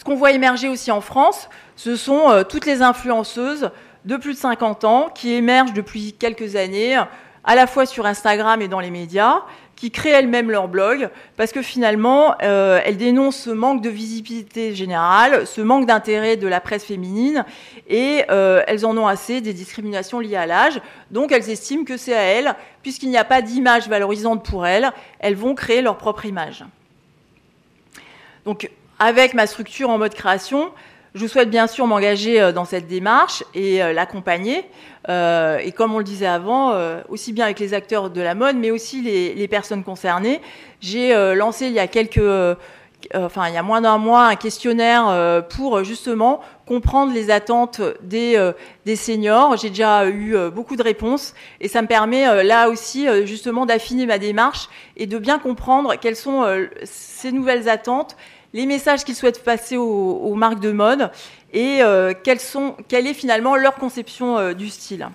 Ce qu'on voit émerger aussi en France, ce sont euh, toutes les influenceuses de plus de 50 ans qui émergent depuis quelques années, à la fois sur Instagram et dans les médias, qui créent elles-mêmes leur blog, parce que finalement, euh, elles dénoncent ce manque de visibilité générale, ce manque d'intérêt de la presse féminine, et euh, elles en ont assez des discriminations liées à l'âge. Donc elles estiment que c'est à elles, puisqu'il n'y a pas d'image valorisante pour elles, elles vont créer leur propre image. Donc avec ma structure en mode création, je souhaite bien sûr m'engager euh, dans cette démarche et euh, l'accompagner. Euh, et comme on le disait avant, aussi bien avec les acteurs de la mode, mais aussi les, personnes concernées. J'ai lancé il y a quelques, enfin il y a moins d'un mois, un questionnaire pour justement comprendre les attentes des, des seniors. J'ai déjà eu beaucoup de réponses et ça me permet là aussi justement d'affiner ma démarche et de bien comprendre quelles sont ces nouvelles attentes les messages qu'ils souhaitent passer aux, marques de mode et euh, quelle est finalement leur conception euh, du style.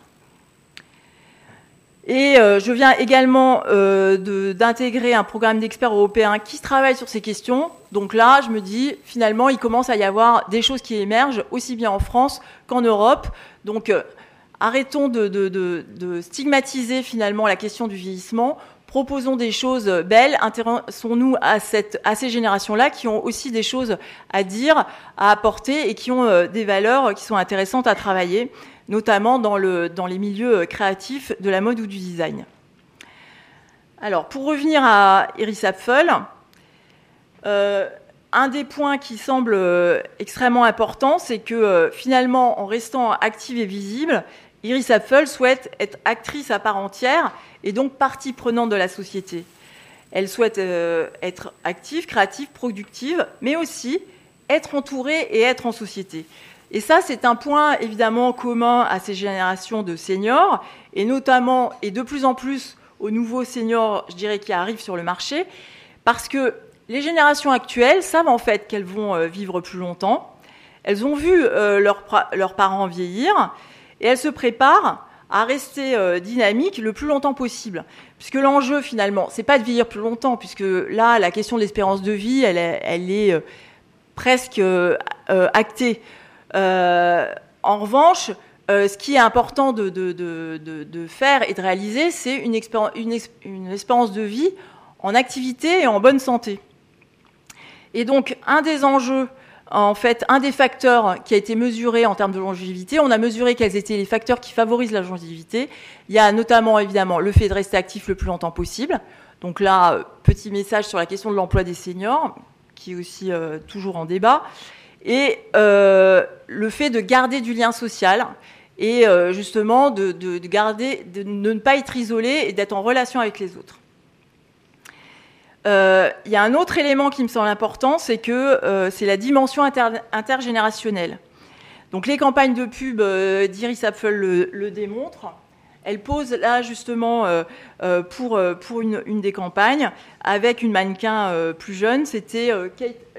Et euh, je viens également d'intégrer un programme d'experts européens qui travaille sur ces questions. Donc là, je me dis, finalement, il commence à y avoir des choses qui émergent, aussi bien en France qu'en Europe. Donc arrêtons de, stigmatiser finalement la question du vieillissement proposons des choses belles, intéressons-nous à, ces générations-là qui ont aussi des choses à dire, à apporter et qui ont euh, des valeurs qui sont intéressantes à travailler, notamment dans, les milieux créatifs de la mode ou du design. Alors, pour revenir à Iris Apfel, euh, un des points qui semble euh, extrêmement important, c'est que finalement, en restant active et visible, Iris Apfel souhaite être actrice à part entière et donc partie prenante de la société. Elle souhaite euh, être active, créative, productive, mais aussi être entourée et être en société. Et ça, c'est un point évidemment commun à ces générations de seniors, et notamment, et de plus en plus aux nouveaux seniors, je dirais, qui arrivent sur le marché, parce que les générations actuelles savent en fait qu'elles vont euh, vivre plus longtemps, elles ont vu euh, leurs parents vieillir, et elle se prépare à rester euh, dynamique le plus longtemps possible. Puisque l'enjeu, finalement, c'est pas de vieillir plus longtemps, puisque là, la question de l'espérance de vie, elle, est euh, presque euh, actée. en revanche, ce qui est important de, faire et de réaliser, c'est une, une espérance de vie en activité et en bonne santé. Et donc, un des enjeux en fait, un des facteurs qui a été mesuré en termes de longévité, on a mesuré quels étaient les facteurs qui favorisent la longévité. Il y a notamment, évidemment, le fait de rester actif le plus longtemps possible. Donc là, euh, petit message sur la question de l'emploi des seniors, qui est aussi euh, toujours en débat. Et euh, le fait de garder du lien social et justement de, garder, de ne pas être isolé et d'être en relation avec les autres. Euh, il y a un autre élément qui me semble important, c'est que euh, c'est la dimension intergénérationnelle. Donc les campagnes de pub euh, d'Iris Apfel le, démontrent. Elle pose là justement pour, pour une, des campagnes avec une mannequin plus jeune. C'était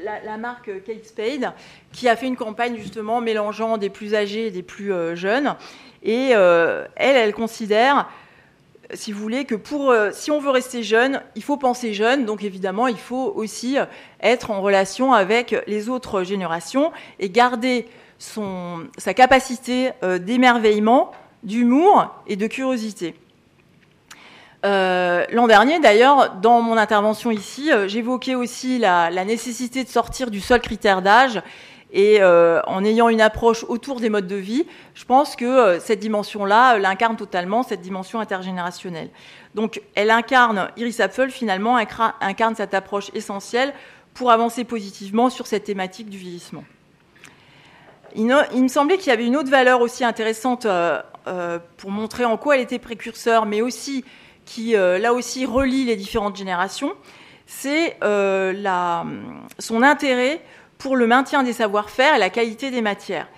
la, marque Kate Spade qui a fait une campagne justement mélangeant des plus âgés et des plus jeunes. Et elle, elle considère si vous voulez, que pour, euh, si on veut rester jeune, il faut penser jeune. Donc évidemment, il faut aussi euh, être en relation avec les autres générations et garder son, sa capacité euh, d'émerveillement, d'humour et de curiosité. L'an dernier, d'ailleurs, dans mon intervention ici, j'évoquais aussi la, la, nécessité de sortir du seul critère d'âge et euh, en ayant une approche autour des modes de vie, je pense que euh, cette dimension-là euh, l'incarne totalement, cette dimension intergénérationnelle. Donc elle incarne, Iris Apfel finalement incarne cette approche essentielle pour avancer positivement sur cette thématique du vieillissement. Il, me semblait qu'il y avait une autre valeur aussi intéressante pour montrer en quoi elle était précurseur, mais aussi qui, là aussi, relie les différentes générations, c'est son intérêt pour le maintien des savoir-faire et la qualité des matières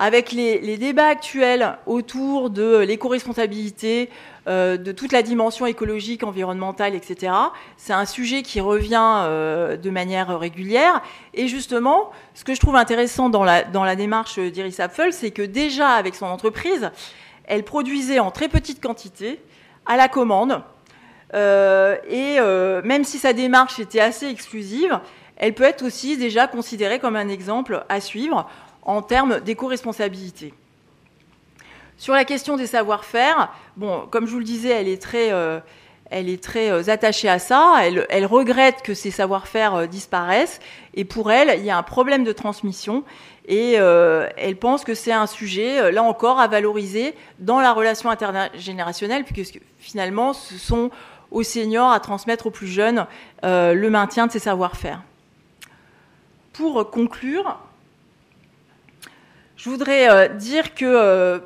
avec les, débats actuels autour de l'éco-responsabilité, euh, de toute la dimension écologique, environnementale, etc. C'est un sujet qui revient euh, de manière régulière. Et justement, ce que je trouve intéressant dans la, démarche d'Iris Apfel, c'est que déjà avec son entreprise, elle produisait en très petite quantité, à la commande. Euh, et même si sa démarche était assez exclusive, elle peut être aussi déjà considérée comme un exemple à suivre en termes d'éco-responsabilité. Sur la question des savoir-faire, comme je vous le disais, elle est très, euh, euh, attachée à ça. Elle, regrette que ces savoir-faire euh, disparaissent. Et pour elle, il y a un problème de transmission. Et elle pense que c'est un sujet, là encore, à valoriser dans la relation intergénérationnelle, puisque finalement, ce sont aux seniors à transmettre aux plus jeunes le maintien de ces savoir-faire. Pour conclure, je voudrais euh, dire que euh,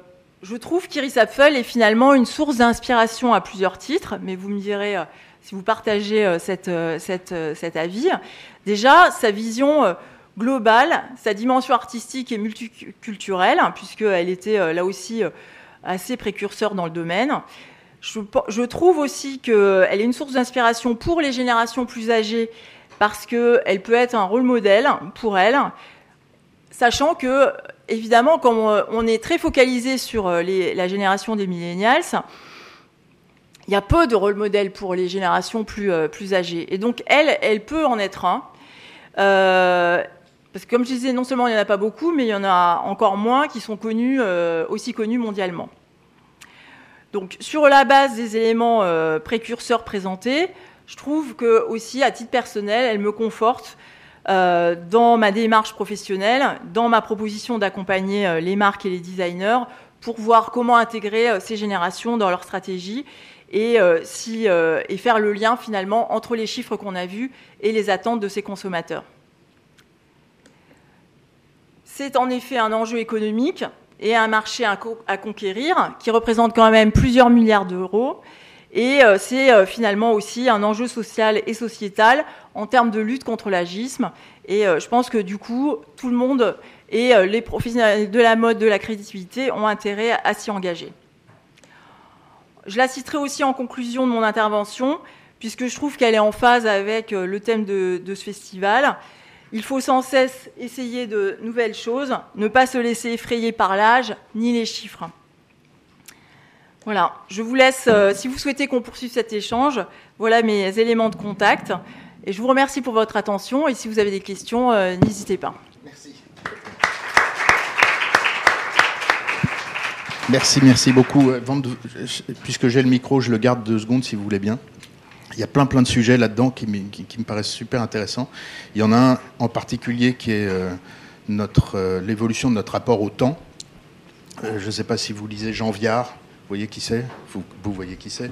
je trouve qu'Iris Apfel est finalement une source d'inspiration à plusieurs titres, mais vous me direz euh, si vous partagez cette, cet avis. Déjà, sa vision globale, sa dimension artistique et multiculturelle, hein, puisqu'elle était là aussi assez précurseur dans le domaine. Je, je trouve aussi qu'elle est une source d'inspiration pour les générations plus âgées, parce qu'elle peut être un rôle modèle pour elles, sachant que évidemment, comme on est très focalisé sur euh, la génération des millennials, il y a peu de rôle modèles pour les générations plus, euh, plus âgées. Et donc, elle, elle peut en être un. Euh, parce que, comme je disais, non seulement il n'y en a pas beaucoup, mais il y en a encore moins qui sont connus, aussi connus mondialement. Donc, sur la base des éléments précurseurs présentés, je trouve que, aussi, à titre personnel, elle me conforte euh, dans ma démarche professionnelle, dans ma proposition d'accompagner euh, les marques et les designers pour voir comment intégrer euh, ces générations dans leur stratégie et, faire le lien finalement entre les chiffres qu'on a vus et les attentes de ces consommateurs. C'est en effet un enjeu économique et un marché à conquérir qui représente quand même plusieurs milliards d'euros. Et c'est finalement aussi un enjeu social et sociétal en termes de lutte contre l'agisme. Et euh, je pense que du coup, tout le monde et euh, les professionnels de la mode, de la créativité ont intérêt à, s'y engager. Je la citerai aussi en conclusion de mon intervention, puisque je trouve qu'elle est en phase avec euh, le thème de, ce festival. Il faut sans cesse essayer de nouvelles choses, ne pas se laisser effrayer par l'âge ni les chiffres. Voilà, je vous laisse, si vous souhaitez qu'on poursuive cet échange, voilà mes éléments de contact. Et je vous remercie pour votre attention et si vous avez des questions, euh, n'hésitez pas. Merci. Merci, merci beaucoup. Euh, puisque j'ai le micro, je le garde deux secondes si vous voulez bien. Il y a plein plein de sujets là-dedans qui, me paraissent super intéressants. Il y en a un en particulier qui est euh, notre l'évolution de notre rapport au temps. je ne sais pas si vous lisez Jean Viard, voyez qui c'est vous, vous, voyez qui c'est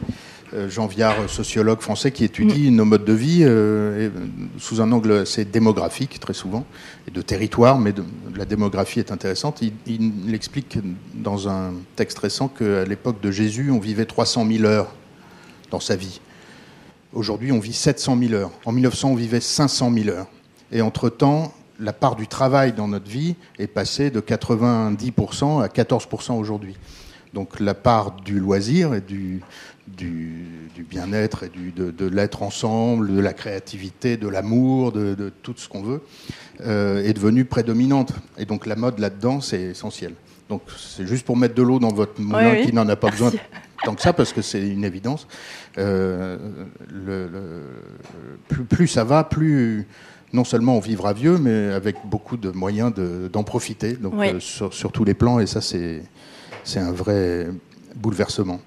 euh, Jean Viard, sociologue français, qui étudie mm. nos modes de vie euh, sous un angle assez démographique, très souvent, et de territoire, mais la démographie est intéressante. Il, explique dans un texte récent qu'à l'époque de Jésus, on vivait 300 000 heures dans sa vie. Aujourd'hui, on vit 700 000 heures. En 1900, on vivait 500 000 heures. Et entre-temps, la part du travail dans notre vie est passée de 90% à 14% aujourd'hui. Donc la part du loisir et du, du, bien-être et du, de, l'être ensemble, de la créativité, de l'amour, de, tout ce qu'on veut, euh, est devenue prédominante. Et donc la mode là-dedans, c'est essentiel. Donc c'est juste pour mettre de l'eau dans votre moulin qui n'en a pas besoin tant que ça, parce que c'est une évidence. Euh, le, plus, plus, ça va, plus non seulement on vivra vieux, mais avec beaucoup de moyens d'en profiter, donc euh, sur, sur, tous les plans, et ça c'est un vrai bouleversement.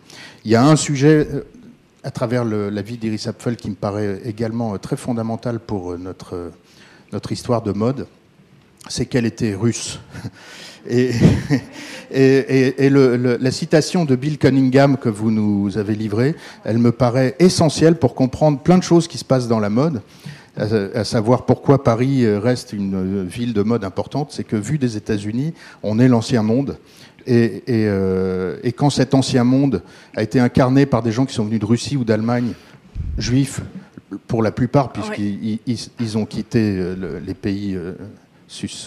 Il y a un sujet euh, à travers la vie d'Iris Apfel qui me paraît également euh, très fondamental pour euh, notre, notre histoire de mode. c'est qu'elle était russe. [laughs] Et, [laughs] la citation de Bill Cunningham que vous nous avez livrée, elle me paraît essentielle pour comprendre plein de choses qui se passent dans la mode, à, savoir pourquoi Paris reste une ville de mode importante. C'est que vu des États-Unis, on est l'ancien monde. Et, euh, et, quand cet ancien monde a été incarné par des gens qui sont venus de Russie ou d'Allemagne, juifs pour la plupart, puisqu'ils ils, ont quitté euh, les pays euh,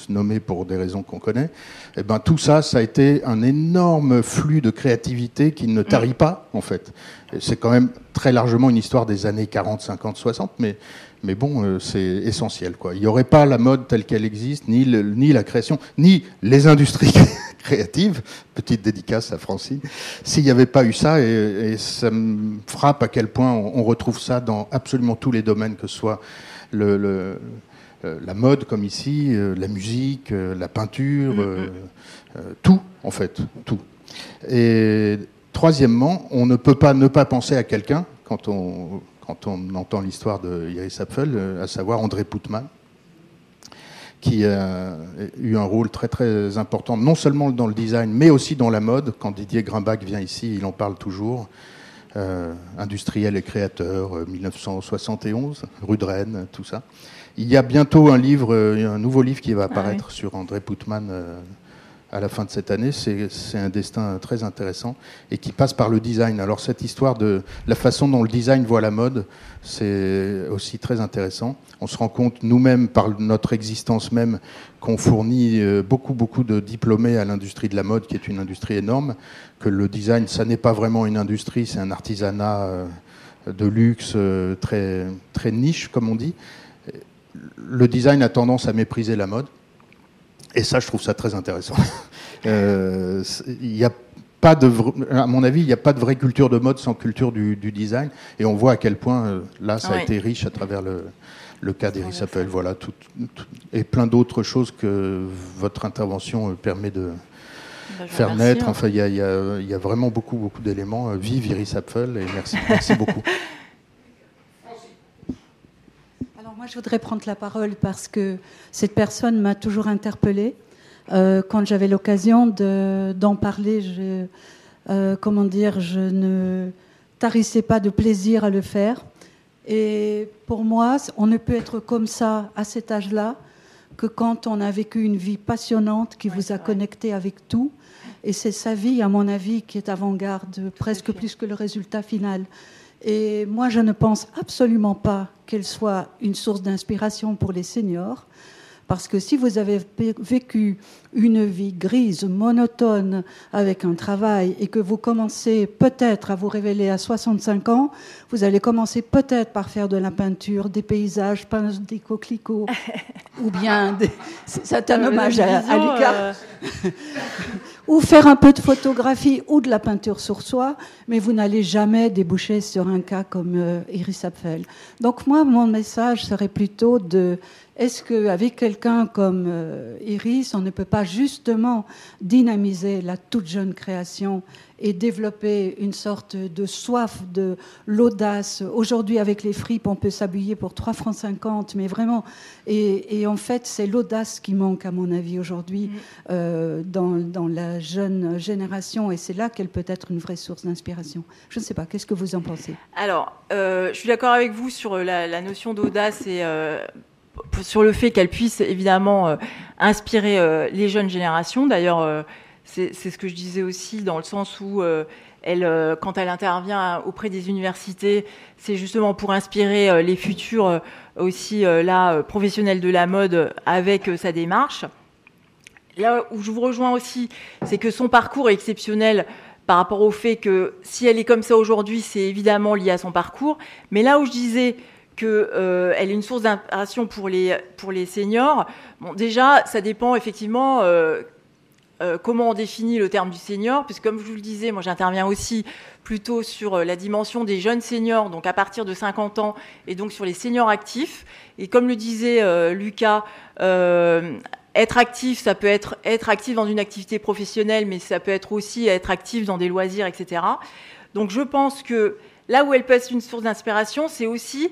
nommé pour des raisons qu'on connaît, eh ben, tout ça, ça a été un énorme flux de créativité qui ne tarit pas, en fait. C'est quand même très largement une histoire des années 40, 50, 60, mais, mais bon, euh, c'est essentiel. Quoi. Il n'y aurait pas la mode telle qu'elle existe, ni, ni la création, ni les industries [laughs] créatives, petite dédicace à Francine, s'il n'y avait pas eu ça, et, ça me frappe à quel point on, retrouve ça dans absolument tous les domaines, que ce soit le, le euh, la mode comme ici, euh, la musique, euh, la peinture, mm-hmm. tout en fait, tout. Et troisièmement, on ne peut pas ne pas penser à quelqu'un quand on, quand on entend l'histoire de Iris Apfel, à savoir André Poutman, qui a eu un rôle très très important, non seulement dans le design, mais aussi dans la mode. Quand Didier Grimbach vient ici, il en parle toujours. industriel et créateur, 1971, rue de Rennes, tout ça. Il y a bientôt un livre, euh, un nouveau livre qui va ah apparaître sur André Poutman euh, à la fin de cette année. C'est un destin très intéressant et qui passe par le design. Alors cette histoire de la façon dont le design voit la mode, c'est aussi très intéressant. On se rend compte nous-mêmes par notre existence même qu'on fournit euh, beaucoup beaucoup de diplômés à l'industrie de la mode, qui est une industrie énorme. Que le design, ça n'est pas vraiment une industrie, c'est un artisanat de luxe très très niche, comme on dit le design a tendance à mépriser la mode. Et ça, je trouve ça très intéressant. [laughs] euh, y a pas de, à mon avis, il n'y a pas de vraie culture de mode sans culture du, design. Et on voit à quel point, euh, là, ça a été riche à travers le, le cas d'Iris Apple. Voilà, tout, et plein d'autres choses que votre intervention euh, permet de bah, faire naître. Hein. Enfin, il y a, y, y a, vraiment beaucoup, beaucoup d'éléments. Vive Iris Apple et merci, merci beaucoup. [laughs] moi, je voudrais prendre la parole parce que cette personne m'a toujours interpellée. Euh, quand j'avais l'occasion d'en parler, je, euh, comment dire, je ne tarissais pas de plaisir à le faire. Et pour moi, on ne peut être comme ça à cet âge-là que quand on a vécu une vie passionnante qui vous a connecté avec tout. Et c'est sa vie, à mon avis, qui est avant-garde, presque plus que le résultat final. Et moi, je ne pense absolument pas qu'elle soit une source d'inspiration pour les seniors. Parce que si vous avez vécu une vie grise, monotone, avec un travail, et que vous commencez peut-être à vous révéler à 65 ans, vous allez commencer peut-être par faire de la peinture, des paysages, peindre des coquelicots, [laughs] ou bien c'est un hommage à, à Lucas. Euh, [laughs] ou faire un peu de photographie ou de la peinture sur soi, mais vous n'allez jamais déboucher sur un cas comme euh, Iris Apfel. Donc moi, mon message serait plutôt de est-ce qu'avec quelqu'un comme euh, Iris, on ne peut pas justement dynamiser la toute jeune création et développer une sorte de soif de l'audace. Aujourd'hui, avec les fripes, on peut s'habiller pour 3 francs 50, mais vraiment, et, en fait, c'est l'audace qui manque, à mon avis, aujourd'hui, mm. euh, dans, la jeune génération, et c'est là qu'elle peut être une vraie source d'inspiration. Je ne sais pas, qu'est-ce que vous en pensez? Alors, euh, je suis d'accord avec vous sur la, la notion d'audace et sur le fait qu'elle puisse évidemment euh, inspirer euh, les jeunes générations. D'ailleurs, euh, c'est ce que je disais aussi dans le sens où elle, quand elle intervient auprès des universités, c'est justement pour inspirer les futurs aussi là professionnels de la mode avec sa démarche. Là où je vous rejoins aussi, c'est que son parcours est exceptionnel par rapport au fait que si elle est comme ça aujourd'hui, c'est évidemment lié à son parcours. Mais là où je disais qu'elle euh, est une source d'inspiration pour les, pour les seniors. Bon, déjà, ça dépend effectivement euh, euh, comment on définit le terme du senior, puisque comme je vous le disais, moi j'interviens aussi plutôt sur la dimension des jeunes seniors, donc à partir de 50 ans, et donc sur les seniors actifs. Et comme le disait Lucas, être actif, ça peut être être actif dans une activité professionnelle, mais ça peut être aussi être actif dans des loisirs, etc. Donc je pense que là où elle peut être une source d'inspiration, c'est aussi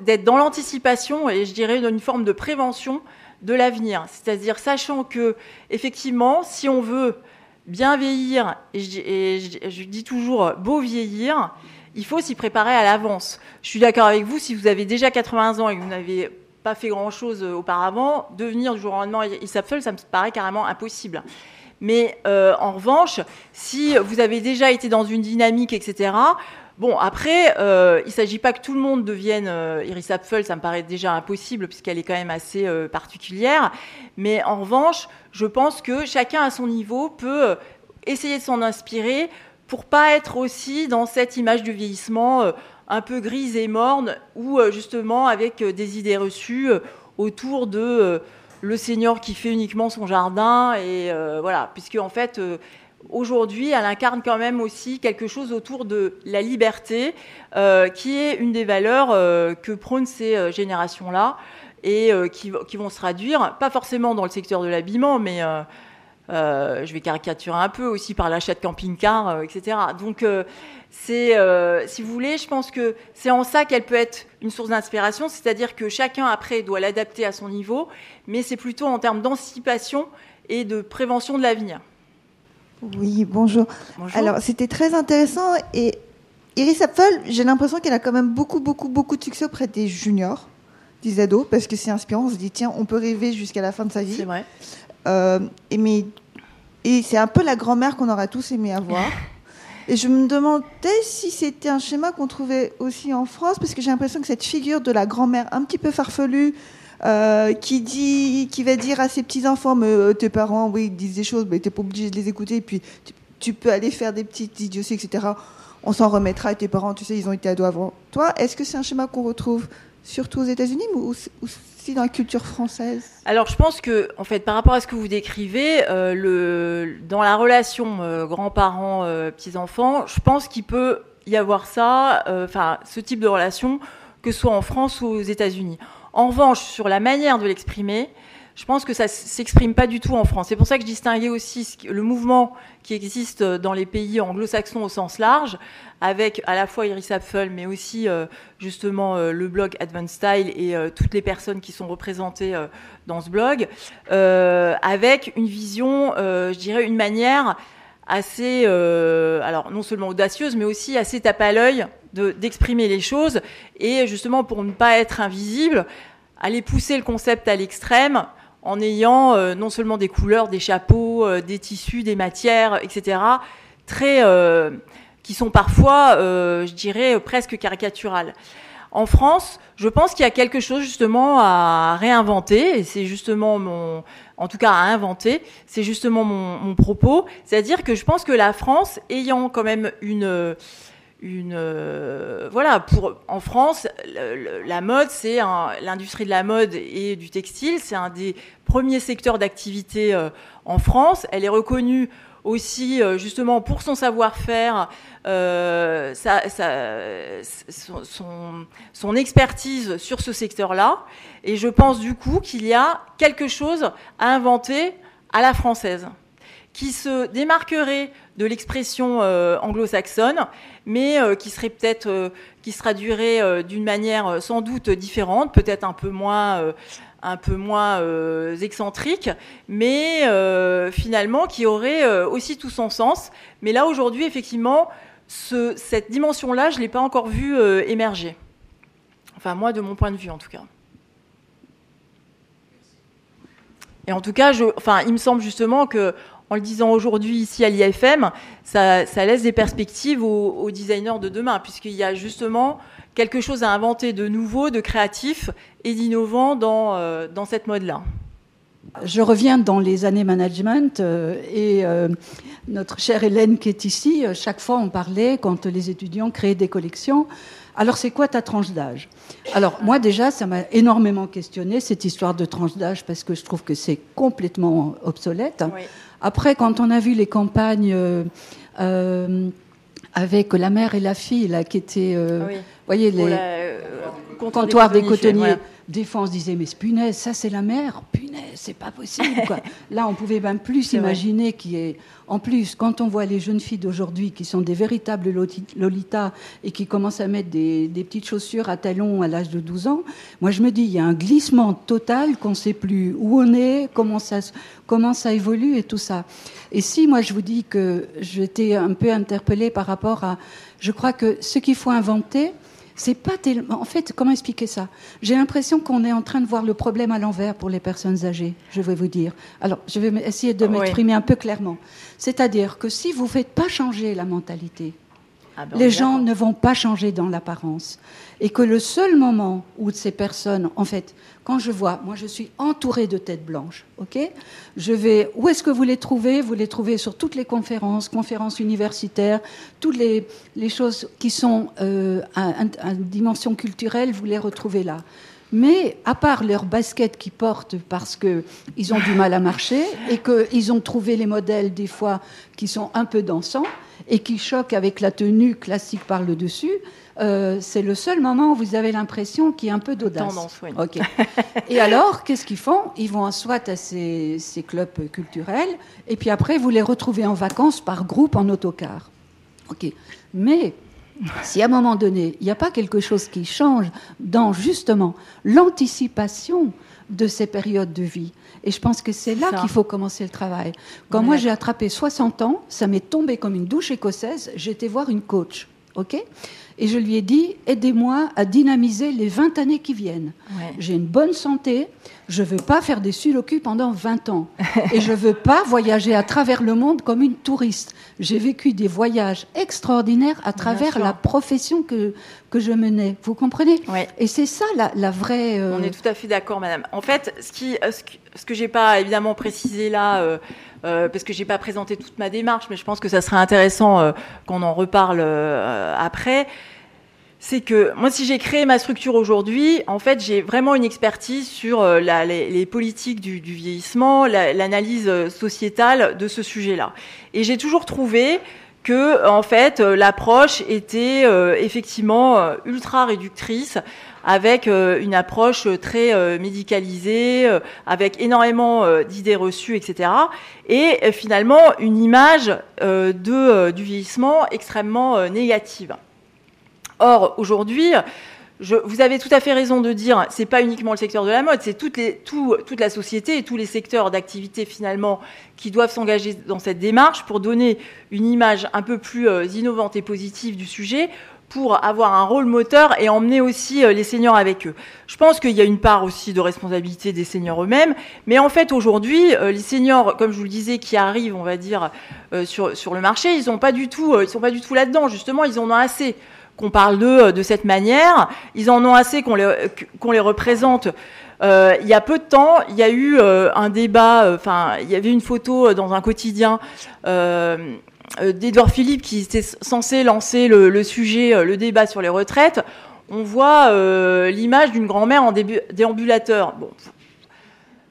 d'être dans l'anticipation et je dirais dans une forme de prévention de l'avenir. C'est-à-dire sachant que, effectivement, si on veut bien vieillir, et je, dis toujours beau vieillir, il faut s'y préparer à l'avance. Je suis d'accord avec vous, si vous avez déjà 80 ans et que vous n'avez pas fait grand-chose euh, auparavant, devenir du jour au lendemain ISAPFEL, ça me paraît carrément impossible. Mais euh, en revanche, si vous avez déjà été dans une dynamique, etc., Bon, après, euh, il ne s'agit pas que tout le monde devienne euh, Iris Apfel, ça me paraît déjà impossible puisqu'elle est quand même assez euh, particulière. Mais en revanche, je pense que chacun à son niveau peut essayer de s'en inspirer pour pas être aussi dans cette image du vieillissement un peu grise et morne ou justement avec des idées reçues autour de le seigneur qui fait uniquement son jardin et voilà, puisque en fait aujourd'hui, elle incarne quand même aussi quelque chose autour de la liberté, euh, qui est une des valeurs euh, que prônent ces euh, générations-là et qui, vont se traduire, pas forcément dans le secteur de l'habillement, mais je vais caricaturer un peu aussi par l'achat de camping-car, etc. Donc, si vous voulez, je pense que c'est en ça qu'elle peut être une source d'inspiration, c'est-à-dire que chacun après doit l'adapter à son niveau, mais c'est plutôt en termes d'anticipation et de prévention de l'avenir. Oui, bonjour. Alors, c'était très intéressant. Et Iris Apfel, j'ai l'impression qu'elle a quand même beaucoup, beaucoup, beaucoup de succès auprès des juniors, des ados, parce que c'est inspirant. On se dit, tiens, on peut rêver jusqu'à la fin de sa vie. C'est vrai. Euh, et mais, et c'est un peu la grand-mère qu'on aura tous aimé avoir. [laughs] Et je me demandais si c'était un schéma qu'on trouvait aussi en France, parce que j'ai l'impression que cette figure de la grand-mère un petit peu farfelue, euh, qui dit, qui va dire à ses petits enfants, mais euh, tes parents, oui, disent des choses, mais t'es pas obligé de les écouter. Et puis tu, peux aller faire des petites idioties, etc. On s'en remettra. Et tes parents, tu sais, ils ont été ados avant toi. Est-ce que c'est un schéma qu'on retrouve surtout aux États-Unis ou, aussi dans la culture française? Alors, je pense que, en fait, par rapport à ce que vous décrivez, euh, le, dans la relation grands-parents, petits-enfants, je pense qu'il peut y avoir ça, enfin, ce type de relation, que ce soit en France ou aux États-Unis. En revanche, sur la manière de l'exprimer, je pense que ça s'exprime pas du tout en France. C'est pour ça que je distinguais aussi le mouvement qui existe dans les pays anglo-saxons au sens large, avec à la fois Iris Apfel, mais aussi euh, justement euh, le blog Advanced Style et euh, toutes les personnes qui sont représentées dans ce blog, avec une vision, je dirais, une manière assez, alors non seulement audacieuse, mais aussi assez tape à l'œil d'exprimer les choses et justement pour ne pas être invisible, aller pousser le concept à l'extrême en ayant euh, non seulement des couleurs, des chapeaux, euh, des tissus, des matières, etc., très, euh, qui sont parfois, je dirais, presque caricaturales. En France, je pense qu'il y a quelque chose justement à réinventer, et c'est justement mon, en tout cas à inventer, c'est justement mon, mon propos, c'est-à-dire que je pense que la France, ayant quand même une euh, voilà pour en France la mode c'est l'industrie de la mode et du textile c'est un des premiers secteurs d'activité euh, en France. Elle est reconnue aussi euh, justement pour son savoir-faire son, son, expertise sur ce secteur-là. Et je pense du coup qu'il y a quelque chose à inventer à la française qui se démarquerait de l'expression euh, anglo-saxonne, mais euh, qui serait peut-être, euh, qui se traduirait d'une manière sans doute différente, peut-être un peu moins, un peu moins excentrique, mais finalement qui aurait aussi tout son sens. Mais là aujourd'hui, effectivement, ce, cette dimension-là, je l'ai pas encore vue émerger. Enfin, moi, de mon point de vue, en tout cas. Et en tout cas, enfin, il me semble justement que en le disant aujourd'hui ici à l'IFM, ça, laisse des perspectives aux, designers de demain, puisqu'il y a justement quelque chose à inventer de nouveau, de créatif et d'innovant dans, euh, dans cette mode-là. Je reviens dans les années management euh, et euh, notre chère Hélène qui est ici, chaque fois on parlait quand les étudiants créaient des collections. Alors c'est quoi ta tranche d'âge? Alors moi déjà ça m'a énormément questionné cette histoire de tranche d'âge parce que je trouve que c'est complètement obsolète. Oui. Après, quand on a vu les campagnes euh, euh, avec la mère et la fille, là, qui étaient, euh, voyez, les comptoirs des cotonniers, Défense disait, mais punaise, ça c'est la mère, punaise c'est pas possible. Quoi. [laughs] Là, on pouvait même plus imaginer qui est. En plus, quand on voit les jeunes filles d'aujourd'hui qui sont des véritables Lolita et qui commencent à mettre des, petites chaussures à talons à l'âge de 12 ans, moi je me dis, il y a un glissement total qu'on ne sait plus où on est, comment ça, comment ça évolue et tout ça. Et si moi je vous dis que j'étais un peu interpellée par rapport à. Je crois que ce qu'il faut inventer, c'est pas tellement. En fait, comment expliquer ça? J'ai l'impression qu'on est en train de voir le problème à l'envers pour les personnes âgées. Je vais vous dire. Alors, je vais essayer de m'exprimer un peu clairement. C'est-à-dire que si vous ne faites pas changer la mentalité, ah ben, les gens ne vont pas changer dans l'apparence. Et que le seul moment où ces personnes, en fait, quand je vois, moi je suis entourée de têtes blanches, ok? Je vais, où est-ce que vous les trouvez? Vous les trouvez sur toutes les conférences, conférences universitaires, toutes les, choses qui sont euh, à, à, dimension culturelle, vous les retrouvez là. Mais à part leurs baskets qu'ils portent parce qu'ils ont du mal à marcher et qu'ils ont trouvé les modèles des fois qui sont un peu dansants et qui choquent avec la tenue classique par le dessus, euh, c'est le seul moment où vous avez l'impression qu'il y a un peu d'audace. [laughs] Et alors, qu'est-ce qu'ils font? Ils vont soit à ces, ces, clubs culturels, et puis après, vous les retrouvez en vacances par groupe en autocar. Ok. Mais si à un moment donné, il n'y a pas quelque chose qui change dans justement l'anticipation de ces périodes de vie. Et je pense que c'est là qu'il faut commencer le travail. Quand moi j'ai attrapé 60 ans, ça m'est tombé comme une douche écossaise, j'étais voir une coach. OK et je lui ai dit aidez-moi à dynamiser les 20 années qui viennent. J'ai une bonne santé, je ne veux pas faire des sulocus pendant 20 ans. [laughs] et je ne veux pas voyager à travers le monde comme une touriste. J'ai vécu des voyages extraordinaires à travers la profession que, que je menais. Vous comprenez Et c'est ça la, vraie. Euh, On est tout à fait d'accord, madame. En fait, ce, qui, ce que, que j'ai pas évidemment précisé là. Euh, euh, parce que j'ai pas présenté toute ma démarche, mais je pense que ça serait intéressant euh, qu'on en reparle euh, après. C'est que moi, si j'ai créé ma structure aujourd'hui, en fait, j'ai vraiment une expertise sur les, politiques du, du vieillissement, l'analyse sociétale de ce sujet-là. Et j'ai toujours trouvé que, en fait, l'approche était effectivement ultra réductrice avec euh, une approche euh, très euh, médicalisée, avec énormément d'idées reçues, etc. Et finalement une image de, du vieillissement extrêmement négative. Or, aujourd'hui, vous avez tout à fait raison de dire, c'est pas uniquement le secteur de la mode, c'est toute, toute la société et tous les secteurs d'activité finalement qui doivent s'engager dans cette démarche pour donner une image un peu plus innovante et positive du sujet, pour avoir un rôle moteur et emmener aussi euh, les seniors avec eux. Je pense qu'il y a une part aussi de responsabilité des seniors eux-mêmes, mais en fait aujourd'hui, euh, les seniors, comme je vous le disais, qui arrivent, on va dire, euh, sur, sur le marché, ils sont pas du tout, sont pas du tout là-dedans. Justement, ils en ont assez qu'on parle d'eux de cette manière. Ils en ont assez qu'on les, qu'on les représente. il y a peu de temps, il y a eu un débat, enfin, il y avait une photo dans un quotidien d'Edouard Philippe qui était censé lancer le, sujet, euh, le débat sur les retraites, on voit euh, l'image d'une grand-mère en déambulateur. Bon,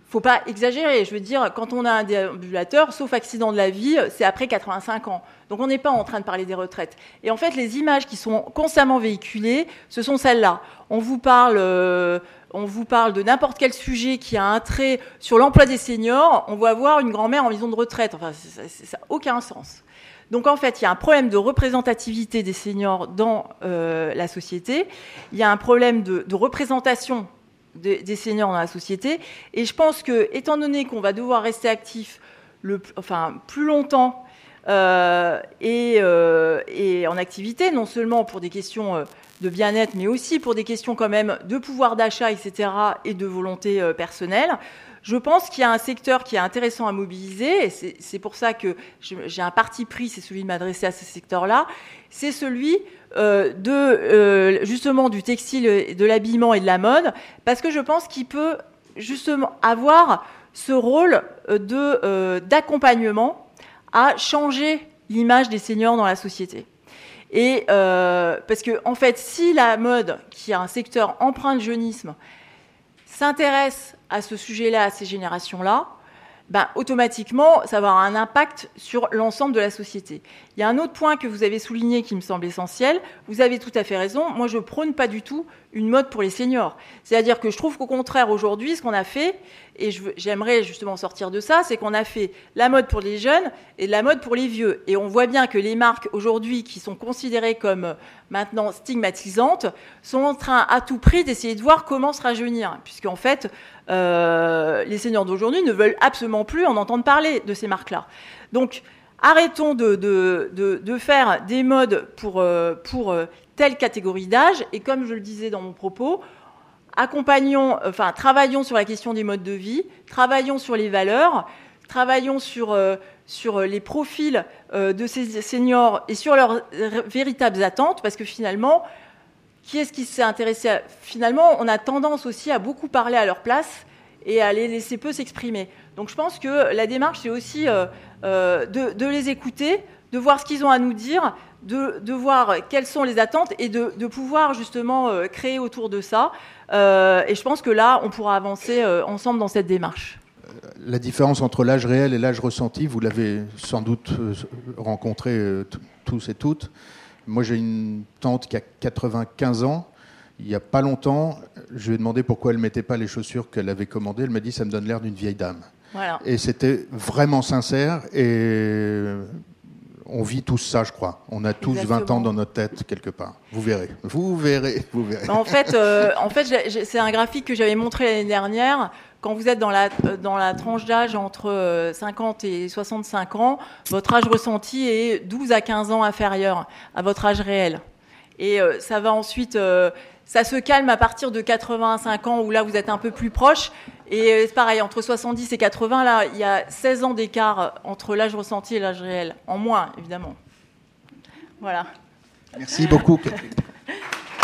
faut pas exagérer. Je veux dire, quand on a un déambulateur, sauf accident de la vie, c'est après 85 ans. Donc on n'est pas en train de parler des retraites. Et en fait, les images qui sont constamment véhiculées, ce sont celles-là. On vous parle. on vous parle de n'importe quel sujet qui a un trait sur l'emploi des seniors, on va voir une grand-mère en maison de retraite. Enfin, ça n'a aucun sens. Donc en fait, il y a un problème de représentativité des seniors dans euh, la société, il y a un problème de, représentation des seniors dans la société, et je pense que, étant donné qu'on va devoir rester actif plus longtemps euh, euh, et, en activité, non seulement pour des questions de bien-être, mais aussi pour des questions quand même de pouvoir d'achat, etc., et de volonté personnelle, je pense qu'il y a un secteur qui est intéressant à mobiliser, et c'est pour ça que j'ai un parti pris, c'est celui de m'adresser à ce secteur-là, c'est celui euh, de euh, justement du textile, de l'habillement et de la mode, parce que je pense qu'il peut justement avoir ce rôle d'accompagnement à changer l'image des seniors dans la société. Et euh, parce que en fait, si la mode, qui est un secteur empreint de jeunisme, s'intéresse à ce sujet-là, à ces générations-là, ben, automatiquement, ça va avoir un impact sur l'ensemble de la société. Il y a un autre point que vous avez souligné qui me semble essentiel. Vous avez tout à fait raison. Moi, je prône pas du tout une mode pour les seniors. C'est-à-dire que je trouve qu'au contraire, aujourd'hui, ce qu'on a fait, et j'aimerais justement sortir de ça, c'est qu'on a fait la mode pour les jeunes et la mode pour les vieux. Et on voit bien que les marques aujourd'hui qui sont considérées comme maintenant stigmatisantes sont en train à tout prix d'essayer de voir comment se rajeunir. Puisqu'en fait, euh, les seniors d'aujourd'hui ne veulent absolument plus en entendre parler de ces marques-là. Donc, arrêtons de, de, faire des modes pour, euh, pour euh, telle catégorie d'âge. Et comme je le disais dans mon propos, accompagnons, enfin, travaillons sur la question des modes de vie, travaillons sur les valeurs, travaillons sur, euh, sur les profils euh, de ces seniors et sur leurs véritables attentes, parce que finalement, qui est-ce qui s'est intéressé à... Finalement, on a tendance aussi à beaucoup parler à leur place et à les laisser peu s'exprimer. Donc je pense que la démarche, c'est aussi euh, de, les écouter, de voir ce qu'ils ont à nous dire, de, voir quelles sont les attentes et de, pouvoir justement euh, créer autour de ça. Euh, et je pense que là, on pourra avancer euh, ensemble dans cette démarche. La différence entre l'âge réel et l'âge ressenti, vous l'avez sans doute rencontré tous et toutes. Moi, j'ai une tante qui a 95 ans. Il n'y a pas longtemps, je lui ai demandé pourquoi elle ne mettait pas les chaussures qu'elle avait commandées. Elle m'a dit ça me donne l'air d'une vieille dame. Et c'était vraiment sincère. Et on vit tous ça, je crois. On a tous 20 ans dans notre tête quelque part. Vous verrez, vous verrez, vous verrez. En fait, euh, en fait c'est un graphique que j'avais montré l'année dernière. Quand vous êtes dans la, dans la tranche d'âge entre 50 euh, et 65 ans, votre âge ressenti est 12 à 15 ans inférieur à votre âge réel. Et euh, ça va ensuite ça se calme à partir de 85 ans où là vous êtes un peu plus proche. Et euh, c'est pareil, entre 70 et 80, là, il y a 16 ans d'écart entre l'âge ressenti et l'âge réel. En moins, évidemment. Voilà. Merci beaucoup, Catherine. [laughs]